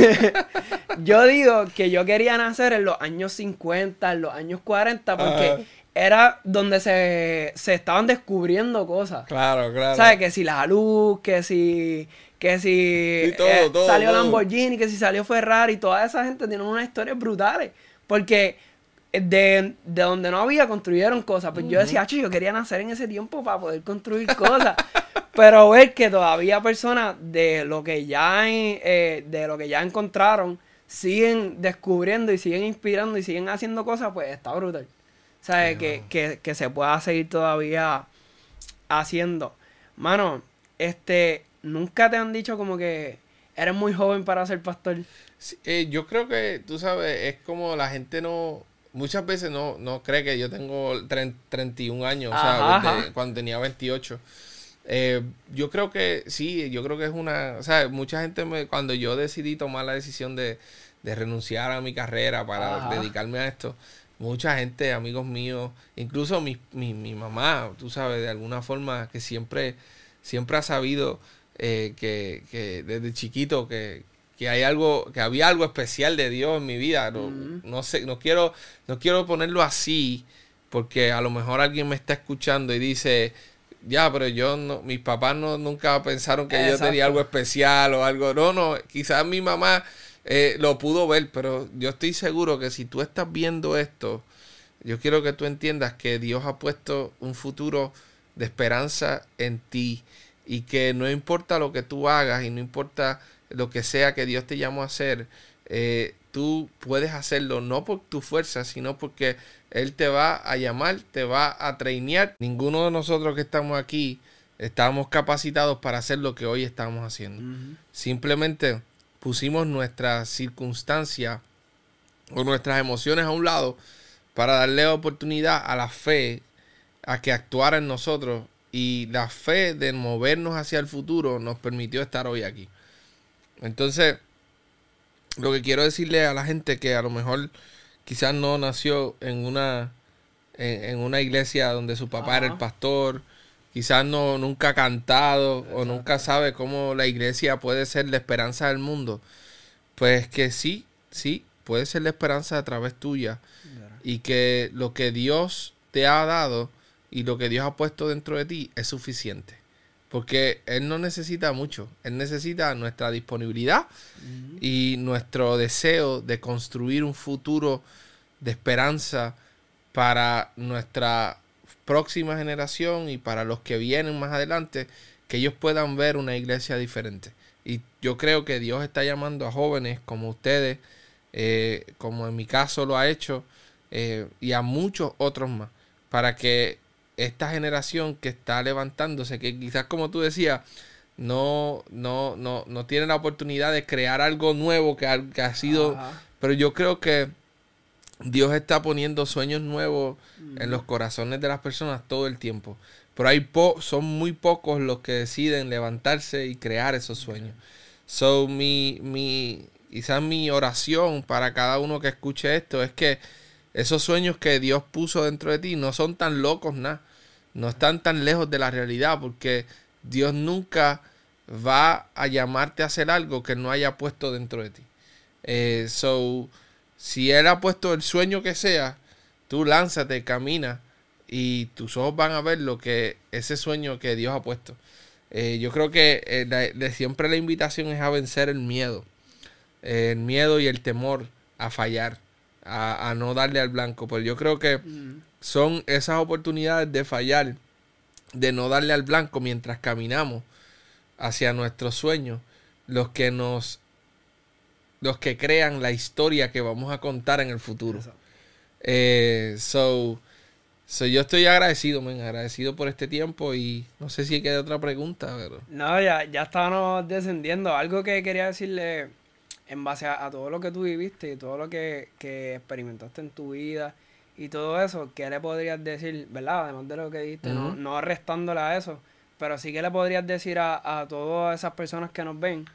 yo digo que yo quería nacer en los años 50, en los años 40, porque era donde se, estaban descubriendo cosas. Claro, claro. ¿Sabes? Que si la luz, que si. Que si eh, salió Lamborghini, que si salió Ferrari, toda esa gente tiene unas historias brutales. Porque de, donde no había construyeron cosas. Pues yo decía, yo quería nacer en ese tiempo para poder construir cosas. Pero ver que todavía personas de lo que ya eh, de lo que ya encontraron siguen descubriendo y siguen inspirando y siguen haciendo cosas, pues está brutal. ¿Sabes? Que, que, se pueda seguir todavía haciendo. Mano, este, nunca te han dicho como que eres muy joven para ser pastor. Eh, yo creo que, tú sabes, es como la gente no, muchas veces no, no cree que yo tengo 31 años, o sea, cuando tenía 28. Eh, yo creo que sí, yo creo que es una, o sea, mucha gente me, cuando yo decidí tomar la decisión de, de renunciar a mi carrera para dedicarme a esto, mucha gente, amigos míos, incluso mi, mi, mi, mamá, tú sabes, de alguna forma que siempre, siempre ha sabido eh, que, que, desde chiquito que, que, hay algo, que había algo especial de Dios en mi vida. No, no sé, no quiero, no quiero ponerlo así, porque a lo mejor alguien me está escuchando y dice, ya, pero yo no, mis papás no, nunca pensaron que yo tenía algo especial o algo. No, no, quizás mi mamá eh, lo pudo ver, pero yo estoy seguro que si tú estás viendo esto, yo quiero que tú entiendas que Dios ha puesto un futuro de esperanza en ti y que no importa lo que tú hagas y no importa lo que sea que Dios te llamó a hacer, eh, tú puedes hacerlo no por tu fuerza, sino porque Él te va a llamar, te va a trainear. Ninguno de nosotros que estamos aquí estamos capacitados para hacer lo que hoy estamos haciendo. Simplemente pusimos nuestra circunstancia o nuestras emociones a un lado para darle oportunidad a la fe a que actuara en nosotros y la fe de movernos hacia el futuro nos permitió estar hoy aquí. Entonces, lo que quiero decirle a la gente que a lo mejor quizás no nació en una en, una iglesia donde su papá era el pastor quizás no nunca ha cantado o nunca sabe cómo la iglesia puede ser la esperanza del mundo, pues que sí, sí, puede ser la esperanza a través tuya. Y que lo que Dios te ha dado y lo que Dios ha puesto dentro de ti es suficiente. Porque Él no necesita mucho, Él necesita nuestra disponibilidad y nuestro deseo de construir un futuro de esperanza para nuestra próxima generación y para los que vienen más adelante, que ellos puedan ver una iglesia diferente. Y yo creo que Dios está llamando a jóvenes como ustedes, eh, como en mi caso lo ha hecho, eh, y a muchos otros más, para que esta generación que está levantándose, que quizás como tú decías, no, no, no, no tiene la oportunidad de crear algo nuevo que que ha sido, pero yo creo que Dios está poniendo sueños nuevos en los corazones de las personas todo el tiempo. Pero hay son muy pocos los que deciden levantarse y crear esos sueños. So, mi, mi, quizás mi oración para cada uno que escuche esto es que esos sueños que Dios puso dentro de ti no son tan locos, nada. No están tan lejos de la realidad porque Dios nunca va a llamarte a hacer algo que no haya puesto dentro de ti. Eh, so, si Él ha puesto el sueño que sea, tú lánzate, camina y tus ojos van a ver lo que ese sueño que Dios ha puesto. Eh, yo creo que eh, de siempre la invitación es a vencer el miedo, el miedo y el temor a fallar, a, no darle al blanco. Pues yo creo que mm. son esas oportunidades de fallar, de no darle al blanco mientras caminamos hacia nuestros sueños, los que nos los que crean la historia que vamos a contar en el futuro. Eh, so, yo estoy agradecido, men, agradecido por este tiempo y no sé si queda otra pregunta, pero... No, ya, ya estábamos descendiendo. Algo que quería decirle en base a, todo lo que tú viviste y todo lo que, experimentaste en tu vida y todo eso, ¿qué le podrías decir, verdad? Además de lo que dijiste, no, no a eso, pero sí que le podrías decir a, a todas esas personas que nos ven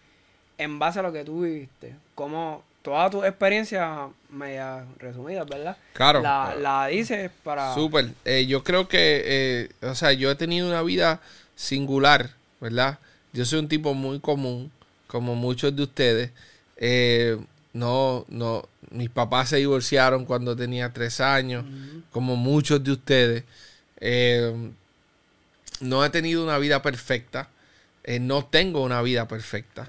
en base a lo que tú viviste, como toda tu experiencia media resumida, ¿verdad? Claro. La, dices para... Súper. Eh, yo creo que, eh, o sea, yo he tenido una vida singular, ¿verdad? Yo soy un tipo muy común, como muchos de ustedes. Eh, no, no, mis papás se divorciaron cuando tenía tres años, como muchos de ustedes. no he tenido una vida perfecta. no tengo una vida perfecta.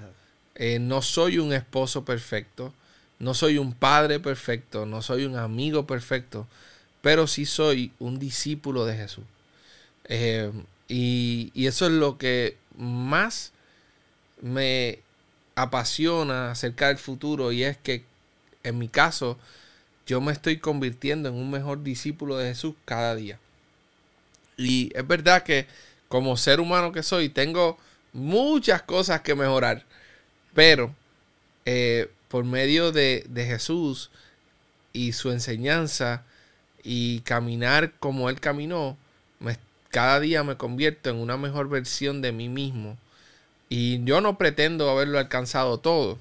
Eh, no soy un esposo perfecto, no soy un padre perfecto, no soy un amigo perfecto, pero sí soy un discípulo de Jesús. Eh, y, eso es lo que más me apasiona acerca del futuro y es que en mi caso yo me estoy convirtiendo en un mejor discípulo de Jesús cada día. Y es verdad que como ser humano que soy tengo muchas cosas que mejorar. Pero eh, por medio de, Jesús y su enseñanza y caminar como Él caminó, cada día me convierto en una mejor versión de mí mismo. Y yo no pretendo haberlo alcanzado todo,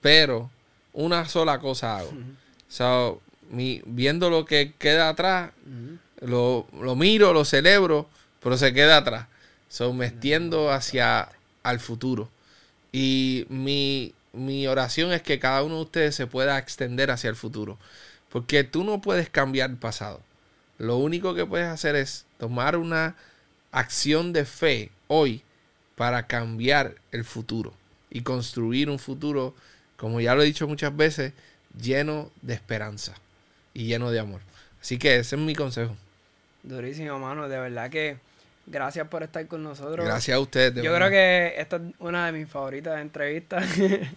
pero una sola cosa hago. viendo lo que queda atrás, lo, miro, lo celebro, pero se queda atrás. So, me extiendo hacia al futuro. Y mi, oración es que cada uno de ustedes se pueda extender hacia el futuro. Porque tú no puedes cambiar el pasado. Lo único que puedes hacer es tomar una acción de fe hoy para cambiar el futuro y construir un futuro, como ya lo he dicho muchas veces, lleno de esperanza y lleno de amor. Así que ese es mi consejo. Durísimo, mano. De verdad que Gracias por estar con nosotros. Gracias a ustedes. Yo creo que esta es una de mis favoritas entrevistas. de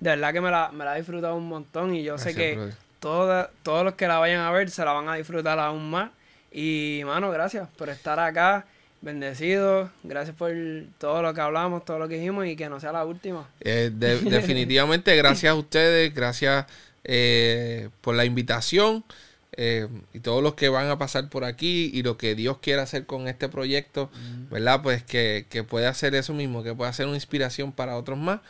verdad que me la, me la he disfrutado un montón y yo sé que todos los que la vayan a ver se la van a disfrutar aún más. Y, mano, gracias por estar acá. Bendecido. Gracias por todo lo que hablamos, todo lo que dijimos y que no sea la última. Eh, definitivamente, gracias a ustedes. Gracias eh, por la invitación. Eh, y todos los que van a pasar por aquí y lo que Dios quiere hacer con este proyecto, ¿verdad? Pues que, que pueda hacer eso mismo, que pueda ser una inspiración para otros más.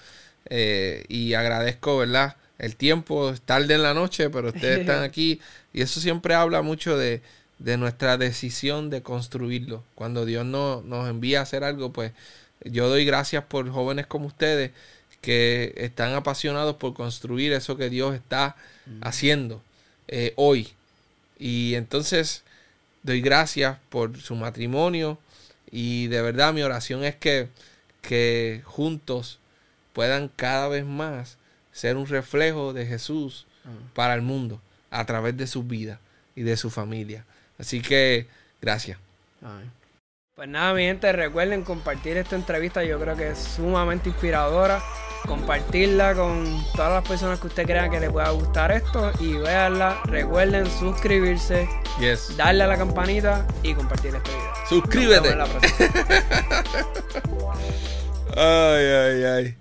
Eh, y agradezco, ¿verdad? El tiempo, es tarde en la noche, pero ustedes están aquí y eso siempre habla mucho de, de nuestra decisión de construirlo. Cuando Dios no, nos envía a hacer algo, pues yo doy gracias por jóvenes como ustedes que están apasionados por construir eso que Dios está haciendo eh, hoy y entonces doy gracias por su matrimonio y de verdad mi oración es que, que juntos puedan cada vez más ser un reflejo de Jesús para el mundo a través de sus vidas. y de su familia. Así que gracias. Pues nada, mi gente, recuerden compartir esta entrevista. Yo creo que es sumamente inspiradora. Compartirla con todas las personas que usted crea que le pueda gustar esto y véanla. Recuerden suscribirse, Yes. darle a la campanita y compartir este video. Suscríbete. Nos vemos en la próxima. Ay, ay, ay.